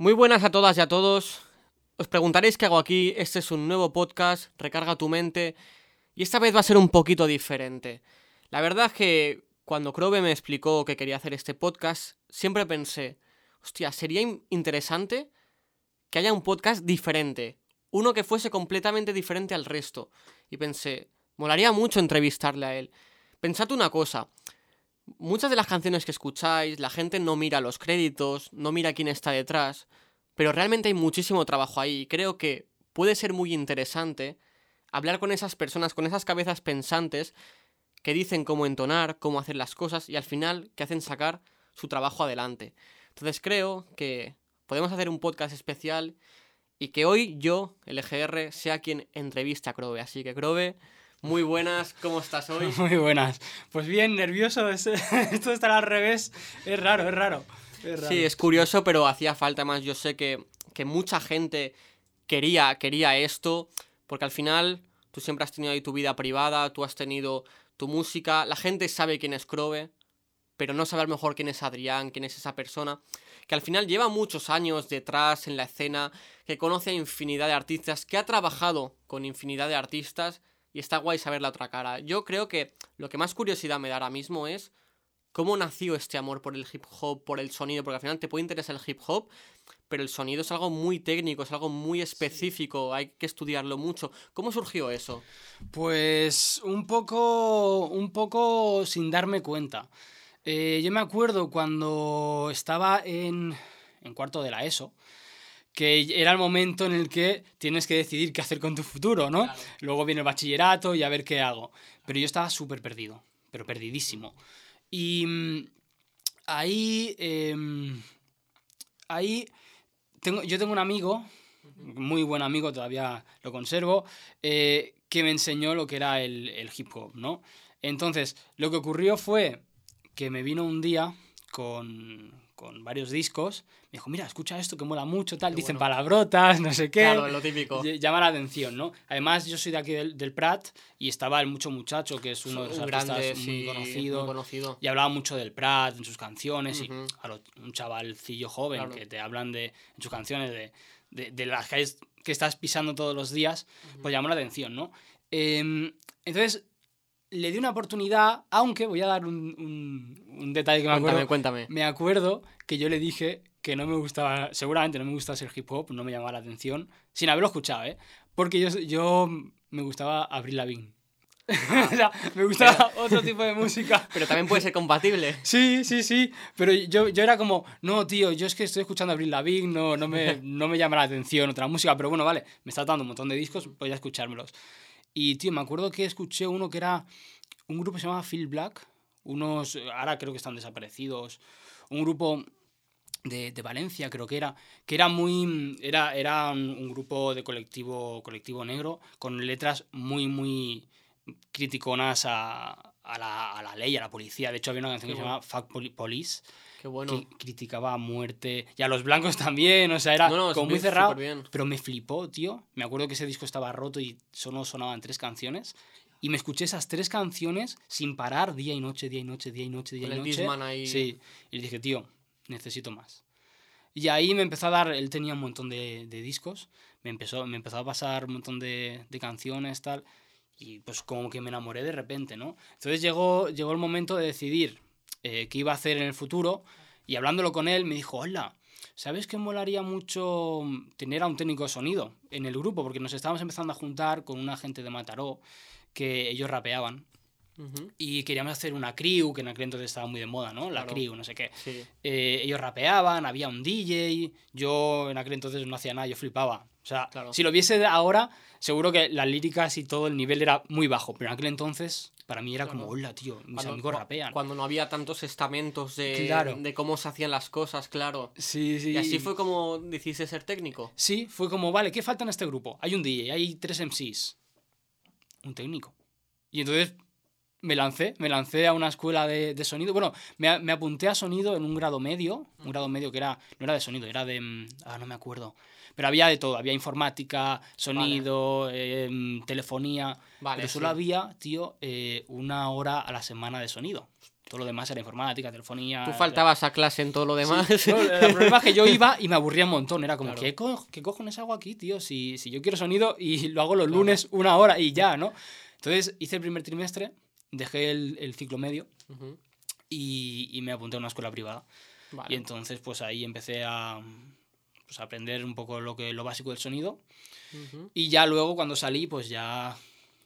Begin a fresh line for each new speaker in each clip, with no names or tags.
Muy buenas a todas y a todos. Os preguntaréis qué hago aquí. Este es un nuevo podcast, Recarga tu mente. Y esta vez va a ser un poquito diferente. La verdad es que cuando Crobe me explicó que quería hacer este podcast, siempre pensé, hostia, sería interesante que haya un podcast diferente. Uno que fuese completamente diferente al resto. Y pensé, molaría mucho entrevistarle a él. Pensad una cosa. Muchas de las canciones que escucháis, la gente no mira los créditos, no mira quién está detrás, pero realmente hay muchísimo trabajo ahí creo que puede ser muy interesante hablar con esas personas, con esas cabezas pensantes que dicen cómo entonar, cómo hacer las cosas y al final que hacen sacar su trabajo adelante. Entonces creo que podemos hacer un podcast especial y que hoy yo, el EGR, sea quien entrevista a Crobe. Así que Crobe, muy buenas, ¿cómo estás hoy?
Muy buenas. Pues bien, nervioso, esto de estar al revés es raro, es raro,
Sí, es curioso, pero hacía falta más. Yo sé que, que mucha gente quería, quería esto, porque al final tú siempre has tenido ahí tu vida privada, tú has tenido tu música, la gente sabe quién es Crobe, pero no sabe a lo mejor quién es Adrián, quién es esa persona, que al final lleva muchos años detrás en la escena, que conoce a infinidad de artistas, que ha trabajado con infinidad de artistas y está guay saber la otra cara. Yo creo que lo que más curiosidad me da ahora mismo es cómo nació este amor por el hip hop, por el sonido, porque al final te puede interesar el hip hop, pero el sonido es algo muy técnico, es algo muy específico, hay que estudiarlo mucho. ¿Cómo surgió eso?
Pues un poco, un poco sin darme cuenta. Eh, yo me acuerdo cuando estaba en, en cuarto de la ESO, que era el momento en el que tienes que decidir qué hacer con tu futuro, ¿no? Luego viene el bachillerato y a ver qué hago. Pero yo estaba súper perdido, pero perdidísimo. Y mm, ahí, em, ahí tengo, yo tengo un amigo, muy buen amigo, todavía lo conservo, eh, que me enseñó lo que era el, el hip hop, ¿no? Entonces, lo que ocurrió fue que me vino un día con, con varios discos, me dijo, mira, escucha esto que mola mucho, tal, dicen palabrotas, no sé qué.
Claro, lo típico.
Llama la atención, ¿no? Además, yo soy de aquí del, Prat y estaba el Mucho Muchacho, que es uno de los artistas muy, conocido,
conocido.
Y hablaba mucho del Prat en sus canciones y un chavalcillo joven que te hablan de, en sus canciones de, de, de las calles que estás pisando todos los días, pues llamó la atención, ¿no? Em, entonces, le di una oportunidad, aunque voy a dar un, un, detalle que me
cuéntame, Cuéntame.
Me acuerdo que yo le dije que no me gustaba, seguramente no me gustaba ser hip hop, no me llamaba la atención, sin haberlo escuchado, ¿eh? Porque yo, yo me gustaba Abril Lavigne. o sea, me gustaba otro tipo de música.
Pero también puede ser compatible.
Sí, sí, sí. Pero yo, yo era como, no, tío, yo es que estoy escuchando Abril Lavigne, no, no, me, no me llama la atención otra música. Pero bueno, vale, me está dando un montón de discos, voy a escuchármelos. Y, tío, me acuerdo que escuché uno que era un grupo que se llamaba Phil Black. Unos, ahora creo que están desaparecidos. Un grupo de, de, Valencia, creo que era, que era muy, era, era un, grupo de colectivo, colectivo negro, con letras muy, muy criticonas a, a, la, a la ley, a la policía. De hecho, había una canción que se llamaba Fuck Police,
Qué bueno.
que criticaba a muerte, y a los blancos también, o sea, era como muy cerrado, pero me flipó, tío. Me acuerdo que ese disco estaba roto y solo sonaban tres canciones, y me escuché esas tres canciones sin parar, día y noche, día y noche, día y noche, día y noche.
Ahí...
Sí, y dije, tío, necesito más. Y ahí me empezó a dar, él tenía un montón de, de discos, me empezó, me empezó a pasar un montón de, de canciones, tal, y pues como que me enamoré de repente, ¿no? Entonces llegó, llegó el momento de decidir, eh, qué iba a hacer en el futuro y hablándolo con él me dijo, hola, ¿sabes que molaría mucho tener a un técnico de sonido en el grupo? Porque nos estábamos empezando a juntar con una gente de Mataró que ellos rapeaban. Y queríamos hacer una crew, que en aquel entonces estaba muy de moda, ¿no? La crew, no sé qué. Eh, ellos rapeaban, había un DJ. Yo en aquel entonces no hacía nada, yo flipaba. O sea, si lo viese ahora, seguro que las líricas y todo el nivel era muy bajo. Pero en aquel entonces para mí era como, hola, tío, mis amigos rapean.
Cuando no había tantos estamentos de, de cómo se hacían las cosas, claro.
Sí, sí.
Y así fue como decidiste ser técnico.
Sí, fue como, vale, ¿qué falta en este grupo? Hay un DJ, hay tres MCs. Un técnico. Y entonces me lancé, me lancé a una escuela de, de sonido. Bueno, me, me, apunté a sonido en un grado medio, un grado medio que era, no era de sonido, era de, mm, ah, no me acuerdo. Pero había de todo, había informática, sonido, eh, telefonía. Vale, pero solo había, tío, eh, una hora a la semana de sonido. Todo lo demás era informática, telefonía.
Tú faltabas a clase en todo lo demás.
Sí, no, el problema es que yo iba y me aburría un montón. Era como,
Claro.
¿qué, co ¿qué cojones hago aquí, tío? Si, si yo quiero sonido y lo hago los lunes una hora y ya, ¿no? Entonces hice el primer trimestre, dejé el, el ciclo medio y, y me apunté a una escuela privada.
vale.
Y entonces, pues ahí empecé a, pues, a aprender un poco lo, que, lo básico del sonido. Y ya luego, cuando salí, pues ya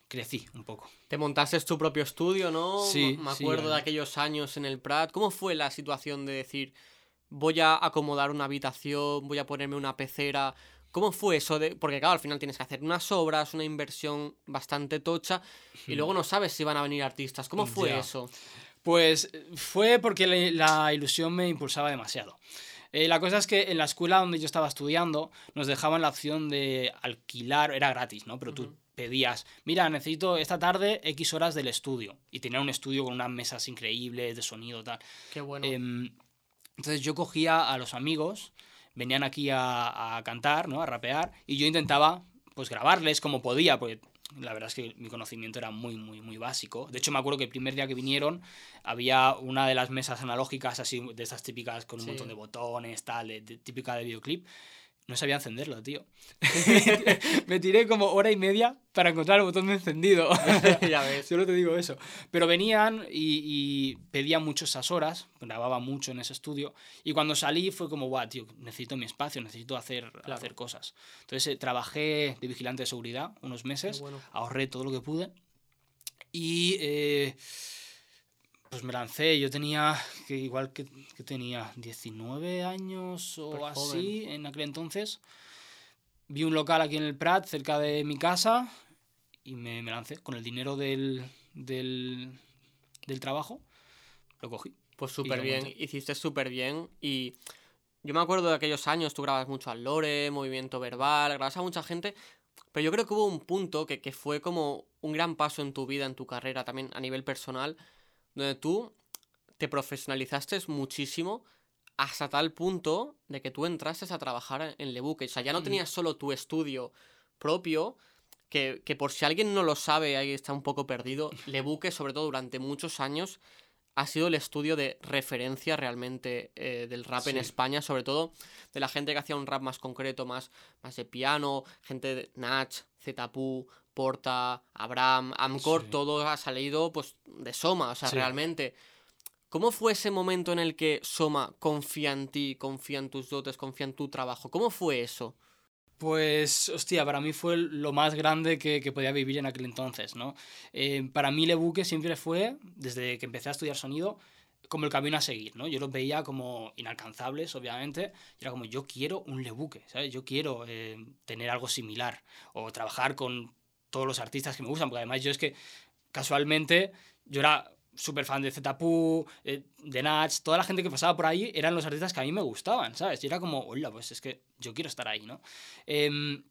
crecí un poco.
Te montaste tu propio estudio, ¿no?
Sí,
Me
sí,
acuerdo de aquellos años en el Prat. ¿Cómo fue la situación de decir, voy a acomodar una habitación, voy a ponerme una pecera? ¿Cómo fue eso? De... Porque claro, al final tienes que hacer unas obras, una inversión bastante tocha y luego no sabes si van a venir artistas. ¿Cómo fue eso?
Pues fue porque la, ilusión me impulsaba demasiado. Eh, la cosa es que en la escuela donde yo estaba estudiando nos dejaban la opción de alquilar, era gratis, ¿no? Pero tú pedías, mira, necesito esta tarde X horas del estudio. Y tenía un estudio con unas mesas increíbles de sonido, tal.
Qué bueno.
Em, entonces yo cogía a los amigos, venían aquí a, a cantar, ¿no? A rapear, y yo intentaba, pues, grabarles como podía, porque la verdad es que mi conocimiento era muy, muy, muy básico. De hecho, me acuerdo que el primer día que vinieron había una de las mesas analógicas, así, de esas típicas con un
Sí.
montón de botones, tal, de- de- típica de videoclip. No sabía encenderlo, tío. me tiré como hora y media para encontrar el botón de encendido.
ya ves.
Solo te digo eso. Pero venían y, y pedían mucho esas horas, grababa mucho en ese estudio. Y cuando salí fue como, guau, tío, necesito mi espacio, necesito hacer, hacer cosas. Entonces eh, trabajé de vigilante de seguridad unos meses,
bueno.
ahorré todo lo que pude. Y eh, pues me lancé. Yo tenía, que igual que, que tenía 19 años o
Súper
así en aquel entonces. Vi un local aquí en el Prat, cerca de mi casa, y me, me lancé con el dinero del, del, del trabajo. Lo cogí.
Pues súper bien,
monté.
hiciste súper bien y yo me acuerdo de aquellos años, tú grabas mucho al lore, movimiento verbal, grabas a mucha gente, pero yo creo que hubo un punto que, que fue como un gran paso en tu vida, en tu carrera también a nivel personal, donde tú te profesionalizaste muchísimo hasta tal punto de que tú entraste a trabajar en Lebuque. O sea, ya no tenías solo tu estudio propio, que, que por si alguien no lo sabe, ahí está un poco perdido, Lebuque, sobre todo durante muchos años, ha sido el estudio de referencia realmente eh, del rap en. España, sobre todo de la gente que hacía un rap más concreto, más, más de piano, gente de Nach, Zetapu, Porta, Abraham, Amcor,
Sí.
todo ha salido pues de Soma, o sea,
Sí.
realmente. ¿Cómo fue ese momento en el que Soma confía en ti, confía en tus dotes, confía en tu trabajo? ¿Cómo fue eso?
Pues, hostia, para mí fue lo más grande que, que podía vivir en aquel entonces, ¿no? Eh, para mí Lebuque siempre fue, desde que empecé a estudiar sonido, como el camino a seguir, ¿no? Yo los veía como inalcanzables, obviamente, y era como, yo quiero un Lebuque, ¿sabes? Yo quiero eh, tener algo similar, o trabajar con todos los artistas que me gustan, porque además yo es que, casualmente, yo era súper fan de Zetapu, eh, de Nach, toda la gente que pasaba por ahí eran los artistas que a mí me gustaban, ¿sabes? Y era como, hola, pues es que yo quiero estar ahí, ¿no? Em,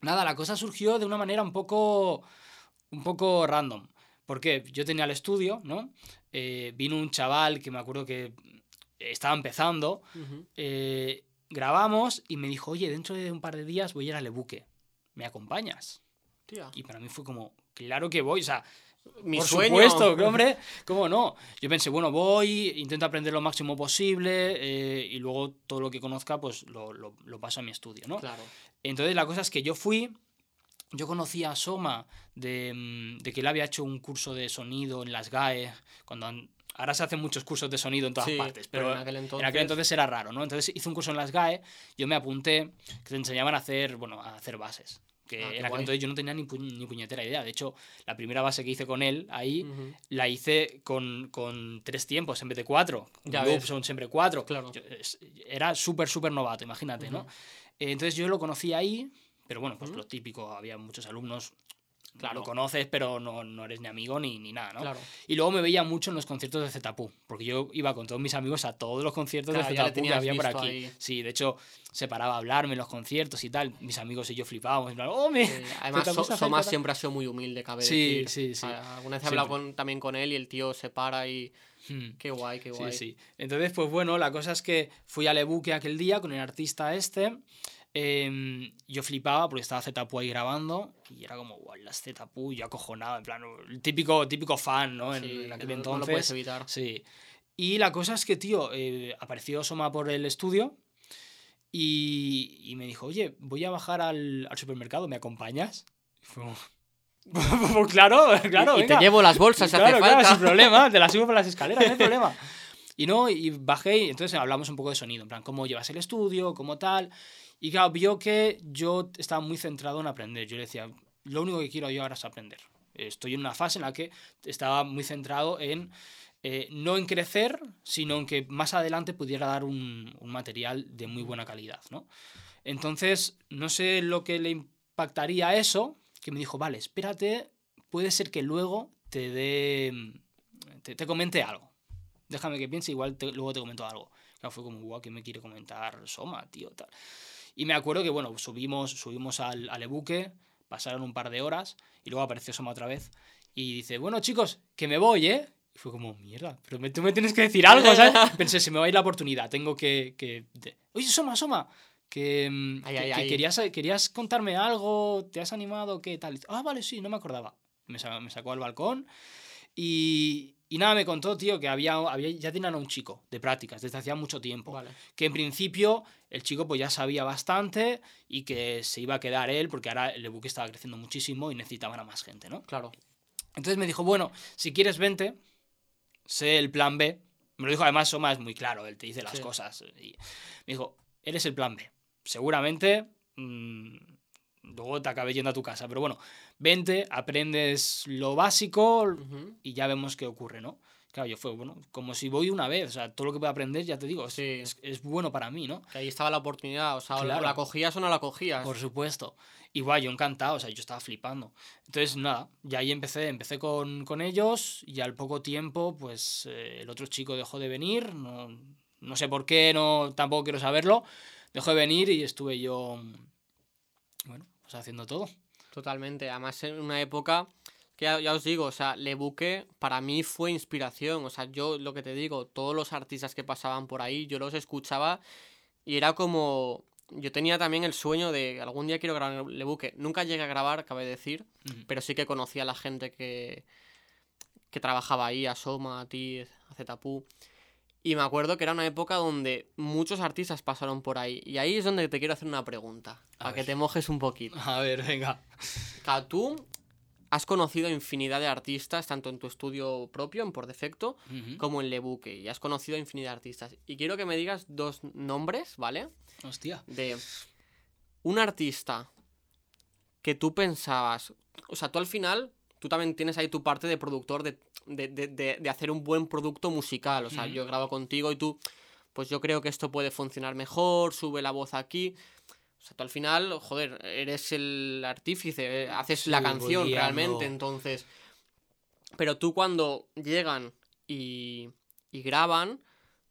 nada, la cosa surgió de una manera un poco, un poco random. Porque yo tenía el estudio, ¿no? Eh, vino un chaval que me acuerdo que estaba empezando,
Ujú.
eh, grabamos y me dijo, oye, dentro de un par de días voy a ir a Lebuque, ¿me acompañas?
Tía,
Y para mí fue como, claro que voy, o sea,
mi
por
sueño.
supuesto, hombre, ¿cómo no? Yo pensé, bueno, voy, intento aprender lo máximo posible eh, y luego todo lo que conozca, pues lo, lo- lo paso a mi estudio, ¿no?
Claro.
Entonces la cosa es que yo fui, yo conocí a Soma de, mm, de que él había hecho un curso de sonido en las GAE, cuando ahora se hacen muchos cursos de sonido en todas
Sí,
partes,
pero
pero,
en aquel
en
entonces-
aquel entonces era raro, ¿no? Entonces hice un curso en las GAE, yo me apunté, que te enseñaban a hacer, bueno, a hacer bases. Que
Ah,
entonces yo no tenía ni, pu- ni puñetera idea. De hecho, la primera base que hice con él ahí la hice con, con tres tiempos en vez de cuatro.
Ya
Loops
ves.
son siempre cuatro.
Claro.
Yo- era súper, súper novato, imagínate, ¿no? Eh, Entonces yo lo conocí ahí, pero bueno, pues
Ujú.
lo típico, había muchos alumnos.
Claro.
Lo conoces, pero no, no eres ni amigo ni, ni nada, ¿no?
Claro.
Y luego me veía mucho en los conciertos de Zetapu, porque yo iba con todos mis amigos a todos los conciertos
Claro,
de Zetapu que había por aquí.
ahí.
Sí, de hecho, se paraba a hablarme en los conciertos y tal. Mis amigos y yo flipábamos. plan, ¡Oh, me...
Eh, además, So-
se
Soma
acerca".
siempre ha sido muy humilde, cabe
Sí,
decir.
sí, sí.
Ah, Alguna vez he hablado con- también con él y el tío se para y...
Hmm.
Qué guay, qué guay.
Sí, sí. Entonces, pues bueno, la cosa es que fui a Lebuque aquel día con el artista este. Em, yo flipaba porque estaba Zetapu ahí grabando y era como, guau, las Zetapu, yo acojonado, en plan, el típico, típico fan, ¿no? En,
Sí,
en
que
aquel
no- no
entonces.
lo puedes evitar.
Sí. Y la cosa es que, tío, eh, apareció Soma por el estudio y, y me dijo, oye, voy a bajar al, al supermercado, ¿me acompañas? Y fue como, Pues claro, claro.
y, te llevo las bolsas
claro,
hace
claro,
falta.
sin problema, te la subo por las escaleras, no hay problema. Y no, y bajé y entonces hablamos un poco de sonido, en plan, cómo llevas el estudio, cómo tal. Y claro, vio que yo estaba muy centrado en aprender. Yo le decía, lo único que quiero yo ahora es aprender. Estoy en una fase en la que estaba muy centrado en eh, no en crecer, sino en que más adelante pudiera dar un, un material de muy buena calidad, ¿no? Entonces, no sé lo que le impactaría a eso, que me dijo, vale, espérate, puede ser que luego te dé, te, te comente algo. Déjame que piense, igual te- luego te comento algo. Claro, fue como, guau, ¿qué me quiere comentar Soma, tío? Tal. Y me acuerdo que, bueno, subimos, subimos al, al ebuque, pasaron un par de horas y luego apareció Soma otra vez y dice, bueno, chicos, que me voy, ¿eh? Y fue como, mierda, pero me, tú me tienes que decir algo, ¿sabes? Pensé, se me va a ir la oportunidad, tengo que... que de- Oye, Soma, Soma, que, mm,
Ay,
que-
ay,
que
ay.
Querías, querías contarme algo, ¿te has animado? ¿Qué tal? Ah, vale, sí, no me acordaba. Me, me sacó al balcón y, y nada, me contó, tío, que había, había, ya tenían a un chico de prácticas desde hacía mucho tiempo
Vale.
que en principio el chico pues ya sabía bastante y que se iba a quedar él porque ahora el buque estaba creciendo muchísimo y necesitaban a más gente, ¿no?
Claro.
Entonces me dijo, bueno, si quieres vente, sé el plan B. Me lo dijo además Soma, es muy claro, él te dice las
Sí.
cosas. Y me dijo, eres el plan B. Seguramente mm, luego te acabé yendo a tu casa, pero bueno, vente, aprendes lo básico y ya vemos qué ocurre, ¿no? Claro, yo fue, bueno, como si voy una vez, o sea, todo lo que puedo aprender, ya te digo, es,
Sí.
es- es bueno para mí, ¿no?
Que ahí estaba la oportunidad. O sea, o
Claro.
la cogías o no la cogías.
Por supuesto. Igual, yo encantado, o sea, yo estaba flipando. Entonces, nada, y ahí empecé, empecé con, con ellos y al poco tiempo, pues eh, el otro chico dejó de venir, no, no sé por qué, no, tampoco quiero saberlo, dejó de venir y estuve yo, bueno, pues haciendo todo.
Totalmente. Además, en una época que ya, ya os digo, o sea, Le Buque para mí fue inspiración. O sea, yo lo que te digo, todos los artistas que pasaban por ahí, yo los escuchaba y era como. Yo tenía también el sueño de algún día quiero grabar Le Buque. Nunca llegué a grabar, cabe decir, pero sí que conocía a la gente que, que trabajaba ahí, a Soma, a ti, a Zetapu. Y me acuerdo que era una época donde muchos artistas pasaron por ahí. Y ahí es donde te quiero hacer una pregunta,
A
para que te mojes un poquito.
A ver, venga.
Tú has conocido infinidad de artistas, tanto en tu estudio propio, en Por Defecto, como en Lebuque. Y has conocido infinidad de artistas. Y quiero que me digas dos nombres, ¿vale?
Hostia.
De un artista que tú pensabas. O sea, tú al final, tú también tienes ahí tu parte de productor, de, de, de- de- hacer un buen producto musical. O sea, yo grabo contigo y tú, pues yo creo que esto puede funcionar mejor, sube la voz aquí. O sea, tú al final, joder, eres el artífice, eh, haces la canción realmente, entonces. Pero tú cuando llegan y, y graban,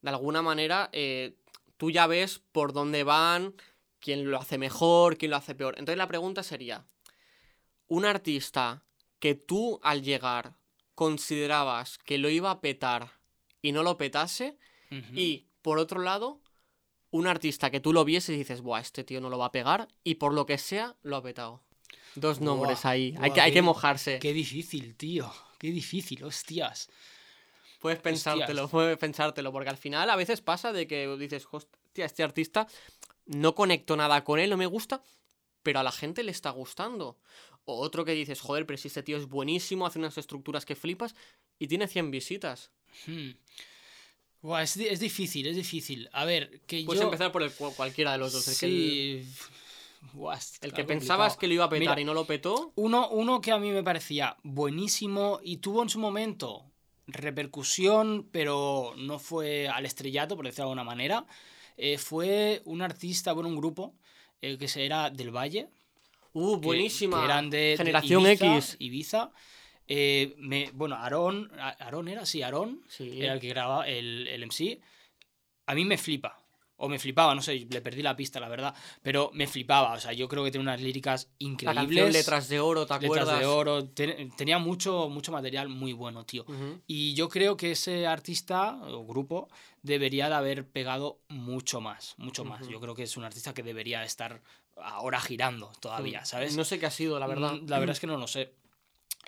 de alguna manera, eh, tú ya ves por dónde van, quién lo hace mejor, quién lo hace peor. Entonces la pregunta sería, un artista que tú al llegar considerabas que lo iba a petar y no lo petase, y por otro lado, un artista que tú lo vieses y dices, buah, este tío no lo va a pegar, y por lo que sea, lo ha petado. Dos nombres
Buah,
ahí, hay que, hay
qué-
que mojarse.
Qué difícil, tío. Qué difícil, hostias.
Puedes pensártelo, puedes pensártelo, porque al final a veces pasa de que dices, hostia, este artista no conecto nada con él, no me gusta, pero a la gente le está gustando. O otro que dices, joder, pero si este tío es buenísimo, hace unas estructuras que flipas y tiene 100 visitas.
Hmm. Es, es difícil, es difícil. A ver, que
Puedes
yo...
empezar por el, cu- cualquiera de los dos. Que, el,
sí. Buah, está
el que
complicado.
pensabas que lo iba a petar
Mira,
y no lo petó,
Uno, uno que a mí me parecía buenísimo y tuvo en su momento repercusión, pero no fue al estrellato, por decirlo de alguna manera, eh, fue un artista, bueno, un grupo, eh, que se- era del Valle.
Uh, buenísima.
que eran de, de
Generación
Ibiza,
X.
Ibiza. Eh, me- bueno, Aarón, Aarón era, sí, Aarón,
Sí.
era el que grababa el, el MC. A mí me flipa. O me flipaba, no sé, le perdí la pista, la verdad. Pero me flipaba, o sea, yo creo que tiene unas líricas
La canción
increíbles.
Letras de Oro, ¿te acuerdas?
Letras de oro. ten- tenía mucho, mucho material muy bueno, tío. Y yo creo que ese artista o grupo debería de haber pegado mucho más, mucho más. Yo creo que es un artista que debería estar ahora girando todavía, ¿sabes?
No sé qué ha sido, la verdad.
Mm, La verdad es que no lo sé.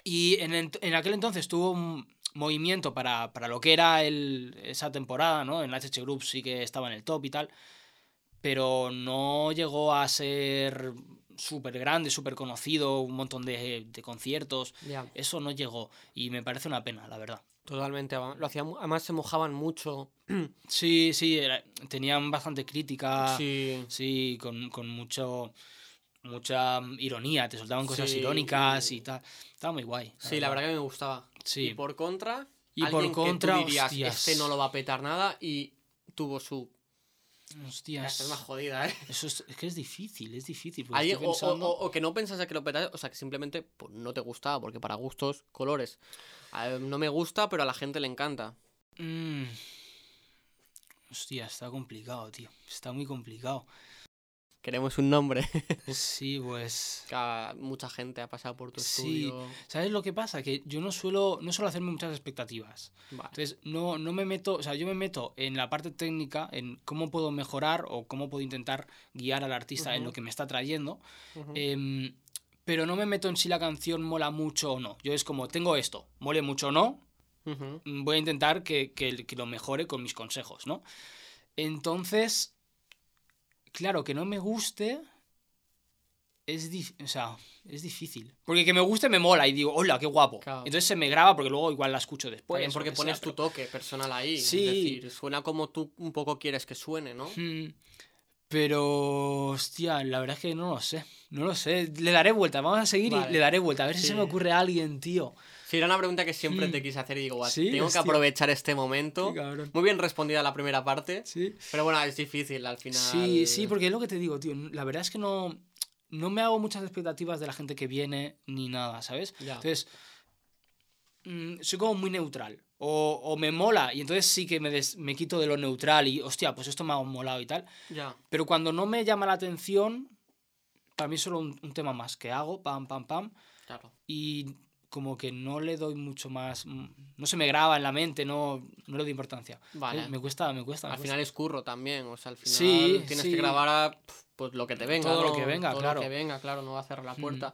Y en, en aquel entonces tuvo un movimiento para, para lo que era el, esa temporada, ¿no? En la HH Group sí que estaba en el top y tal, pero no llegó a ser súper grande, súper conocido, un montón de, de conciertos. Eso no llegó y me parece una pena, la verdad.
Totalmente. Lo hacían, además se mojaban mucho.
Sí, sí, era- tenían bastante crítica.
Sí.
Sí, con, con mucho mucha ironía, te soltaban cosas
Sí.
irónicas y tal. Estaba muy guay.
Sí, la verdad que me gustaba.
Sí.
Y por contra,
Y por
alguien que tú
contra,
dirías,
hostias.
este no lo va a petar nada y tuvo su...
Hostias.
Es más jodida, ¿eh?
Eso es, es que es difícil, es difícil.
Alguien-
estoy
o,
pensando-
o- o que no pensase que lo petase, o sea, que simplemente pues, no te gustaba, porque para gustos, colores. No me gusta, pero a la gente le encanta.
Mm. Hostia, está complicado, tío. Está muy complicado.
Queremos un nombre.
Sí, pues.
Mucha gente ha pasado por tu
Sí.
estudio.
¿Sabes lo que pasa? Que yo no suelo, no suelo hacerme muchas expectativas.
Vale.
Entonces, no, no me meto, o sea, yo me meto en la parte técnica, en cómo puedo mejorar o cómo puedo intentar guiar al artista en
Ujú.
lo que me está trayendo.
Ujú.
Em, pero no me meto en si la canción mola mucho o no. Yo es como, tengo esto, mole mucho o no, mm, voy a intentar que, que- que lo mejore con mis consejos, ¿no? Entonces, claro, que no me guste es, o sea, es difícil. Porque que me guste me mola y digo, hola, qué guapo.
Claro.
Entonces se me graba porque luego igual la escucho después.
También
o
porque
sea,
pones
pero-
tu toque personal ahí.
Sí.
Es decir, suena como tú un poco quieres que suene, ¿no?
Mm, Pero, hostia, la verdad es que no lo sé. No lo sé. Le daré vuelta. Vamos a seguir
Vale.
y le daré vuelta. A ver si
Sí.
se me ocurre a alguien, tío.
Sí, era una pregunta que siempre
Mm.
te quise hacer y digo, "Guau,
Sí,
tengo que
hostia.
aprovechar este momento.
Cabrón.
Muy bien respondida la primera parte.
Sí.
Pero bueno, es difícil al final.
Sí, sí, porque es lo que te digo, tío. La verdad es que no, no me hago muchas expectativas de la gente que viene ni nada, ¿sabes?
Ya.
Entonces, mm, soy como muy neutral. O, o me mola y entonces sí que me, des- me quito de lo neutral y, hostia, pues esto me ha molado y tal.
Ya.
Pero cuando no me llama la atención, para mí es solo un, un tema más que hago, pam, pam, pam.
Claro.
y como que no le doy mucho más mm, no se me graba en la mente no, no le doy importancia
Vale.
Eh, me cuesta me cuesta me
Al
cuesta.
final es curro también. O sea, al final
Sí,
tienes
sí.
que grabar a, pues lo que te venga.
Todo lo
¿no?
que venga,
Todo
claro.
Lo que venga, claro, no va a cerrar la
Mm.
puerta.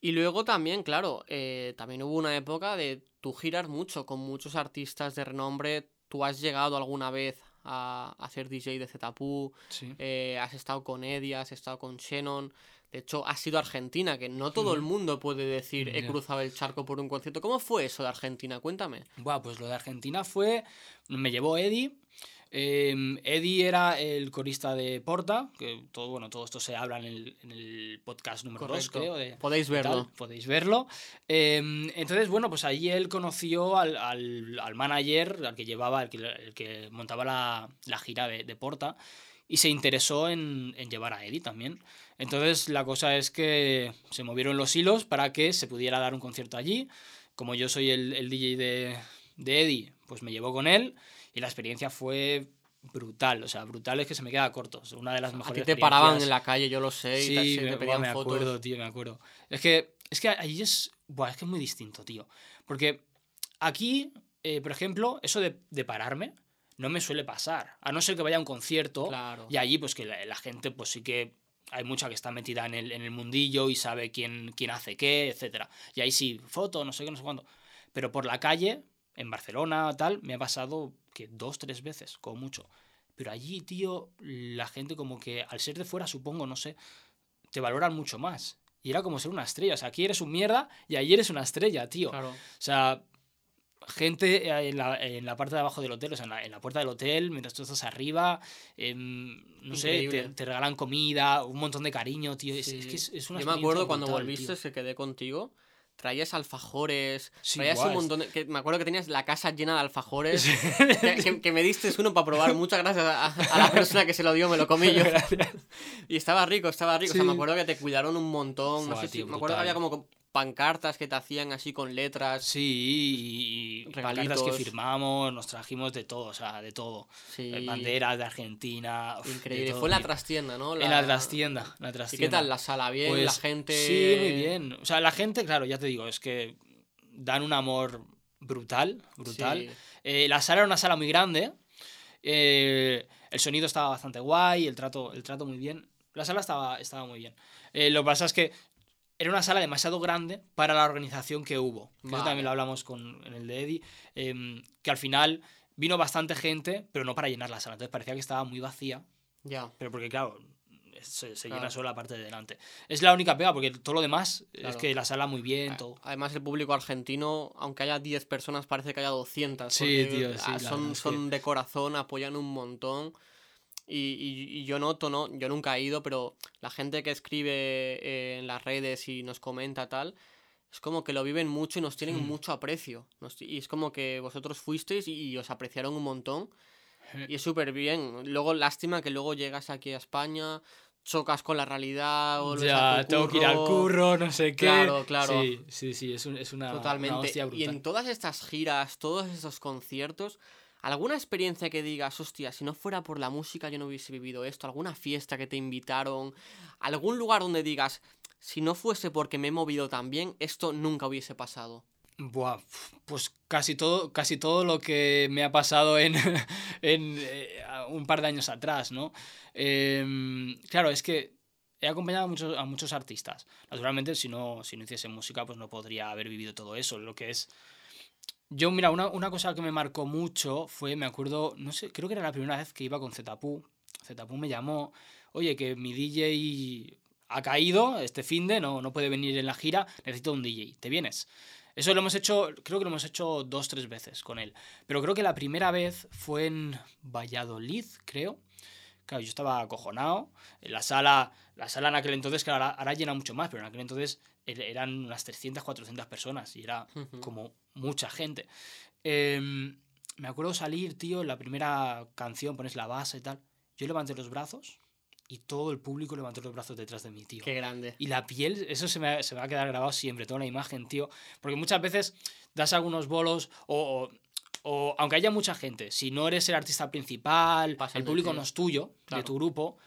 Y luego también, claro, eh, también hubo una época de tú girar mucho con muchos artistas de renombre. Tú has llegado alguna vez a, a hacer DJ de Zetapu,
Sí.
eh, has estado con Eddie, has estado con Shannon. De hecho, has ido a Argentina, que no todo el mundo puede decir he cruzado el charco por un concierto. ¿Cómo fue eso de Argentina? Cuéntame.
Buah, pues lo de Argentina fue me llevó Eddie eh, Eddie era el corista de Porta que todo bueno todo esto se habla en el, en el podcast número 2
Correcto.
creo de,
Podéis
tal,
verlo.
podéis verlo. Eh, entonces, bueno, pues allí él conoció al, al, al manager, al que llevaba, el que, el que montaba la, la gira de, de Porta, y se interesó en, en llevar a Eddie también. Entonces, la cosa es que se movieron los hilos para que se pudiera dar un concierto allí. Como yo soy el, el DJ de, de Eddie, pues me llevó con él, y la experiencia fue brutal, o sea, brutal es que se me queda corto. Es una de las
A
mejores
ti te paraban en la calle, yo lo sé, y te,
Sí,
se
me,
te pedían
me
fotos.
acuerdo, tío, me acuerdo. Es que, es que allí es, buah, es que es muy distinto, tío. Porque aquí, eh, por ejemplo, eso de, de pararme no me suele pasar. A no ser que vaya a un concierto
Claro.
y allí, pues que la, la gente, pues sí que hay mucha que está metida en el, en el mundillo y sabe quién, quién hace qué, etcétera. Y ahí sí, foto, no sé qué, no sé cuándo. Pero por la calle, en Barcelona tal, me ha pasado que dos, tres veces, como mucho. Pero allí, tío, la gente como que al ser de fuera, supongo, no sé, te valoran mucho más. Y era como ser una estrella. O sea, aquí eres un mierda y allí eres una estrella, tío.
Claro.
O sea, gente eh, en la, en la parte de abajo del hotel, o sea, en la, en la puerta del hotel, mientras tú estás arriba, em, no sé, te, te regalan comida, un montón de cariño, tío. Es, es que es, es una
Yo me acuerdo cuando
brutal,
volviste,
tío.
se quedé contigo. Traías alfajores,
Sí,
traías un montón de... Que me acuerdo que tenías la casa llena de alfajores. que, que- que me diste uno para probar. Muchas gracias a, a la persona que se lo dio, me lo comí yo. Y estaba rico, estaba rico. O sea, me acuerdo que te cuidaron un montón. no sé si... me acuerdo que había como pancartas que te hacían así con letras.
Sí, y, y pancartas que firmamos, nos trajimos de todo, o sea, de todo.
Sí.
Eh, Banderas de Argentina. de
Increíble.
todo,
Fue en la trastienda, ¿no?
En la trastienda, la
¿Y
trastienda.
qué tal la sala? ¿Bien?
Pues,
¿La gente...?
Sí, muy bien. O sea, la gente, claro, ya te digo, es que dan un amor brutal, brutal.
Sí.
Eh, la sala era una sala muy grande. eh, el sonido estaba bastante guay, el trato, el trato muy bien. La sala estaba, estaba muy bien. Eh, lo que pasa es que era una sala demasiado grande para la organización que hubo. Que Eso
Vale.
también lo hablamos con, en el de Eddie. em, que al final vino bastante gente, pero no para llenar la sala. Entonces parecía que estaba muy vacía.
Ya.
Pero porque, claro, se, se llena
Claro.
solo la parte de delante. Es la única pega, porque todo lo demás es
Claro.
que la sala muy bien, todo.
Además, el público argentino, aunque haya 10 personas, parece que haya 200.
Sí, tío, sí,
ah,
la
son,
es
son de corazón, apoyan un montón. Y, y- y yo noto, ¿no? Yo nunca he ido, pero la gente que escribe eh, en las redes y nos comenta tal, es como que lo viven mucho y nos tienen
Mm.
mucho aprecio. Nos- y es como que vosotros fuisteis y, y os apreciaron un montón.
Eh.
Y es súper bien. Luego, lástima que luego llegas aquí a España, chocas con la realidad, a
Ya, tengo que ir al curro, no sé qué.
Claro, claro.
Sí, sí, sí, es, un- es una, una
Totalmente.
hostia
y
brutal.
en todas estas giras, todos estos conciertos, ¿alguna experiencia que digas, hostia, si no fuera por la música yo no hubiese vivido esto? ¿Alguna fiesta que te invitaron? ¿Algún lugar donde digas, si no fuese porque me he movido tan bien, esto nunca hubiese pasado?
Buah, pues casi todo, casi todo lo que me ha pasado en, en eh, un par de años atrás, ¿no? Em, claro, es que he acompañado a muchos, a muchos artistas. Naturalmente, si no, si no hiciese música, pues no podría haber vivido todo eso. Lo que es. Yo, mira, una, una cosa que me marcó mucho fue, me acuerdo, no sé, creo que era la primera vez que iba con Zetapu. Zetapu me llamó, oye, que mi DJ ha caído este fin de, no, no puede venir en la gira, necesito un DJ, ¿te vienes? Eso lo hemos hecho, creo que lo hemos hecho dos, tres veces con él. Pero creo que la primera vez fue en Valladolid, creo. Claro, yo estaba acojonado. En la sala, la sala en aquel entonces, que ahora, ahora llena mucho más, pero en aquel entonces er- eran unas 300, 400 personas y era
Ujú.
como mucha gente. Em, me acuerdo salir, tío, en la primera canción, pones la base y tal. Yo levanté los brazos y todo el público levantó los brazos detrás de mí, tío.
Qué grande.
Y la piel, eso se me, se me va a quedar grabado siempre, toda la imagen, tío. Porque muchas veces das algunos bolos o, o- o aunque haya mucha gente, si no eres el artista principal, el público no es tuyo,
Claro.
de tu grupo,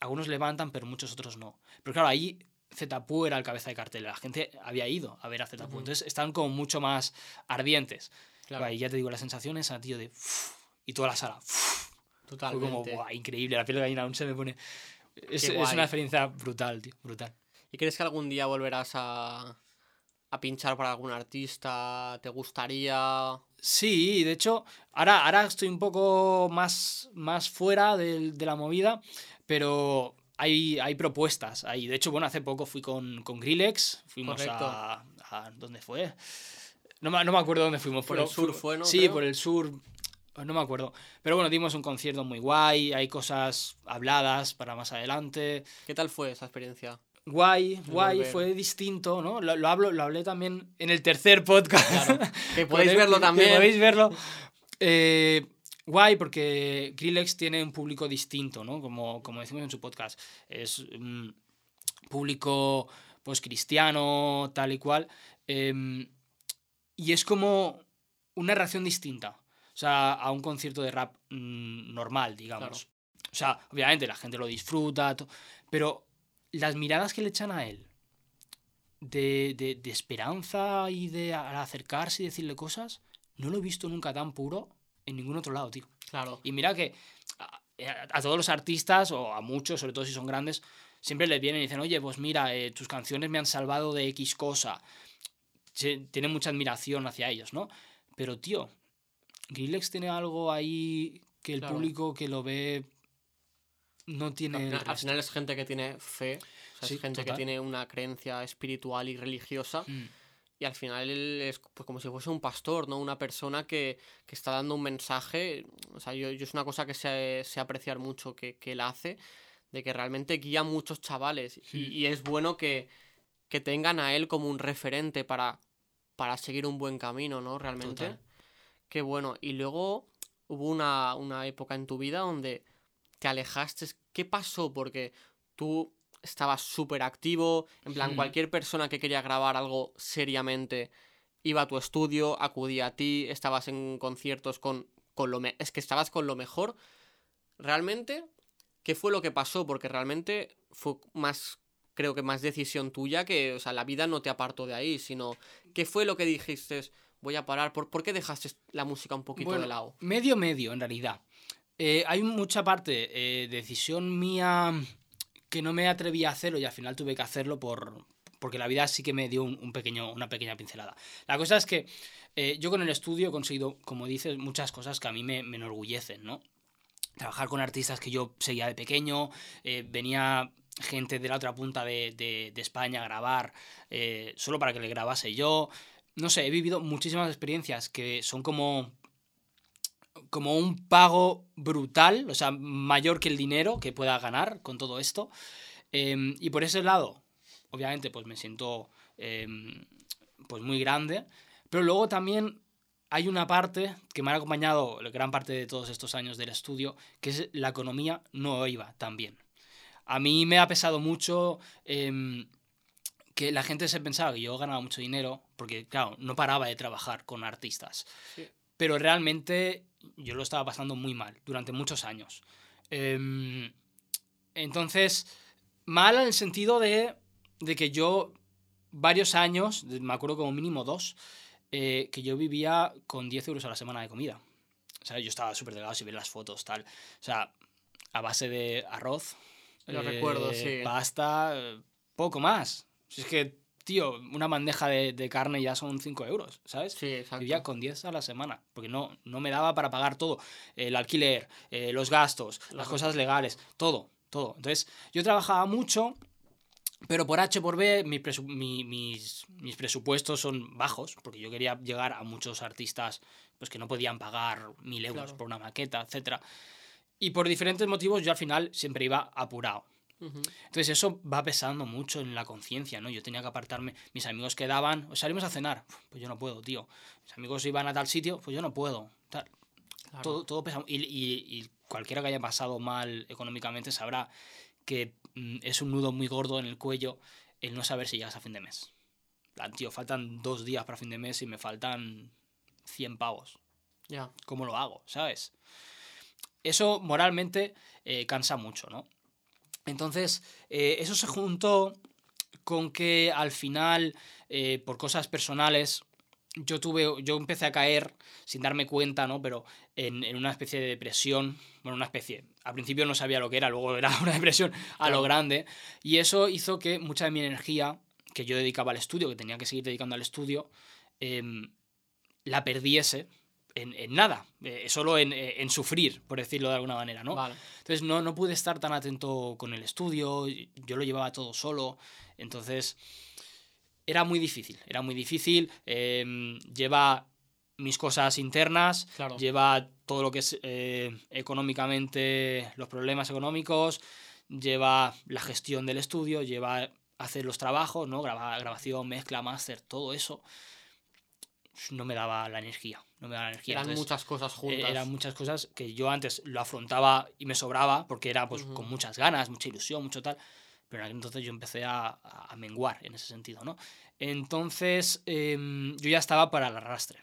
algunos levantan, pero muchos otros no. Pero claro, ahí Zetapu era el cabeza de cartel, la gente había ido a ver a Zetapu,
Ujú.
entonces están como mucho más ardientes.
Claro,
Y ya te digo, la sensación esa, tío, de... y toda la sala. Fue como,
totalmente.
"Buah, increíble, la piel de gallina aún se me pone... Es, es una experiencia brutal, tío, brutal.
¿Y crees que algún día volverás a, a pinchar para algún artista? ¿Te gustaría...?
Sí, de hecho, ahora, ahora estoy un poco más, más fuera del- de, la movida, pero hay, hay propuestas ahí. De hecho, bueno, hace poco fui con, con Grillex, fuimos a, a- ¿Dónde fue? No, me- no me acuerdo dónde fuimos.
Por
pero
el sur
fu-
fue, ¿no?
Sí,
Creo.
por el sur. No me acuerdo. Pero bueno, dimos un concierto muy guay, hay cosas habladas para más adelante.
¿Qué tal fue esa experiencia?
Guay, guay,
volver.
fue distinto, ¿no? Lo, lo hablo, lo hablé también en el tercer podcast.
Claro, que podéis verlo también.
Que podéis verlo. Eh, guay, porque Grillex tiene un público distinto, ¿no? Como, como decimos en su podcast. Es un público, pues, cristiano, tal y cual. em, y es como una reacción distinta. O sea, a un concierto de rap mm, normal, digamos. O sea, obviamente la gente lo disfruta, pero las miradas que le echan a él de, de- de esperanza y de acercarse y decirle cosas, no lo he visto nunca tan puro en ningún otro lado, tío.
Claro.
Y mira que a, a todos los artistas, o a muchos, sobre todo si son grandes, siempre les vienen y dicen, oye, pues mira, eh, tus canciones me han salvado de X cosa. Se- tienen mucha admiración hacia ellos, ¿no? Pero, tío, Grillex tiene algo ahí que el
Claro.
público que lo ve no tiene...
Al final, es gente que tiene fe, o sea,
Sí,
es gente
total.
que tiene una creencia espiritual y religiosa.
Mm,
Y al final él es pues, como si fuese un pastor, ¿no? Una persona que, que está dando un mensaje. O sea, yo, yo es una cosa que sé, sé apreciar mucho que, que él hace, de que realmente guía a muchos chavales. Y, y es bueno que, que tengan a él como un referente para, para seguir un buen camino, ¿no? Realmente.
Total.
Qué bueno. Y luego hubo una, una época en tu vida donde te alejaste. ¿Qué pasó? Porque tú estabas súper activo, en plan,
Hmm.
cualquier persona que quería grabar algo seriamente iba a tu estudio, acudía a ti, estabas en conciertos con, con lo... Es que estabas con lo mejor. Realmente, ¿qué fue lo que pasó? Porque realmente fue más, creo que más decisión tuya que, o sea, la vida no te apartó de ahí, sino, ¿qué fue lo que dijiste? Voy a parar. ¿Por, por qué dejaste la música un poquito
Bueno,
de lado?
Medio, medio, en realidad. Eh, hay mucha parte eh, decisión mía que no me atreví a hacerlo y al final tuve que hacerlo por porque la vida sí que me dio un, pequeño, una pequeña pincelada. La cosa es que eh, yo con el estudio he conseguido, como dices, muchas cosas que a mí me, me enorgullecen, ¿no? Trabajar con artistas que yo seguía de pequeño, eh, venía gente de la otra punta de, de- de España a grabar solo para que le grabase yo. No sé, he vivido muchísimas experiencias que son como como un pago brutal, o sea, mayor que el dinero que pueda ganar con todo esto. Em, y por ese lado, obviamente, pues me siento em, pues muy grande. Pero luego también hay una parte que me ha acompañado gran parte de todos estos años del estudio, que es la economía no iba tan bien. A mí me ha pesado mucho em, que la gente se pensaba que yo ganaba mucho dinero, porque claro, no paraba de trabajar con artistas.
Sí.
Pero realmente yo lo estaba pasando muy mal durante muchos años. Em, entonces, mal en el sentido de, de que yo varios años, me acuerdo como mínimo dos, eh, que yo vivía con 10 euros a la semana de comida. O sea, yo estaba súper delgado, si ves las fotos, tal. O sea, a base de arroz,
Lo recuerdo, sí.
pasta, eh, poco más. Si es que, tío, una bandeja de, de carne ya son 5 euros, ¿sabes?
Sí, exacto.
Vivía con 10 a la semana, porque no, no me daba para pagar todo. El alquiler, eh, los gastos, las cosas legales, todo, todo. Entonces, yo trabajaba mucho, pero por H por B mi presu- mi- mis, mis presupuestos son bajos, porque yo quería llegar a muchos artistas pues, que no podían pagar mil euros
Claro.
por una maqueta, etc. Y por diferentes motivos yo al final siempre iba apurado. Entonces eso va pesando mucho en la conciencia, ¿no? Yo tenía que apartarme, mis amigos quedaban, o salimos a cenar, pues yo no puedo, tío. Mis amigos iban a tal sitio, pues yo no puedo. tal.
Claro.
Todo, todo pesa. Y, y- y cualquiera que haya pasado mal económicamente sabrá que mm, es un nudo muy gordo en el cuello el no saber si llegas a fin de mes. Plan, tío, faltan dos días para fin de mes y me faltan 100 pavos.
Ya.
¿Cómo lo hago? ¿Sabes? Eso moralmente eh, cansa mucho, ¿no? Entonces, eh, eso se juntó con que al final, eh, por cosas personales, yo tuve, yo empecé a caer sin darme cuenta, ¿no? Pero en, en una especie de depresión, bueno, una especie, al principio no sabía lo que era, luego era una depresión a lo grande, y eso hizo que mucha de mi energía que yo dedicaba al estudio, que tenía que seguir dedicando al estudio, em, la perdiese en, en nada, eh, solo en, eh, en sufrir, por decirlo de alguna manera, ¿no?
Vale.
Entonces no, no pude estar tan atento con el estudio, yo lo llevaba todo solo, entonces era muy difícil, era muy difícil, em, lleva mis cosas internas,
Claro.
lleva todo lo que es eh, económicamente, los problemas económicos, lleva la gestión del estudio, lleva hacer los trabajos, ¿no? Graba- grabación, mezcla, máster, todo eso. No me daba la energía, no me daba energía.
Eran
Entonces,
muchas cosas
eh,
juntas.
eran muchas cosas que yo antes lo afrontaba y me sobraba porque era pues con muchas ganas, mucha ilusión, mucho tal. Pero en aquel entonces yo empecé a, a menguar en ese sentido, ¿no? Entonces em, yo ya estaba para el arrastre.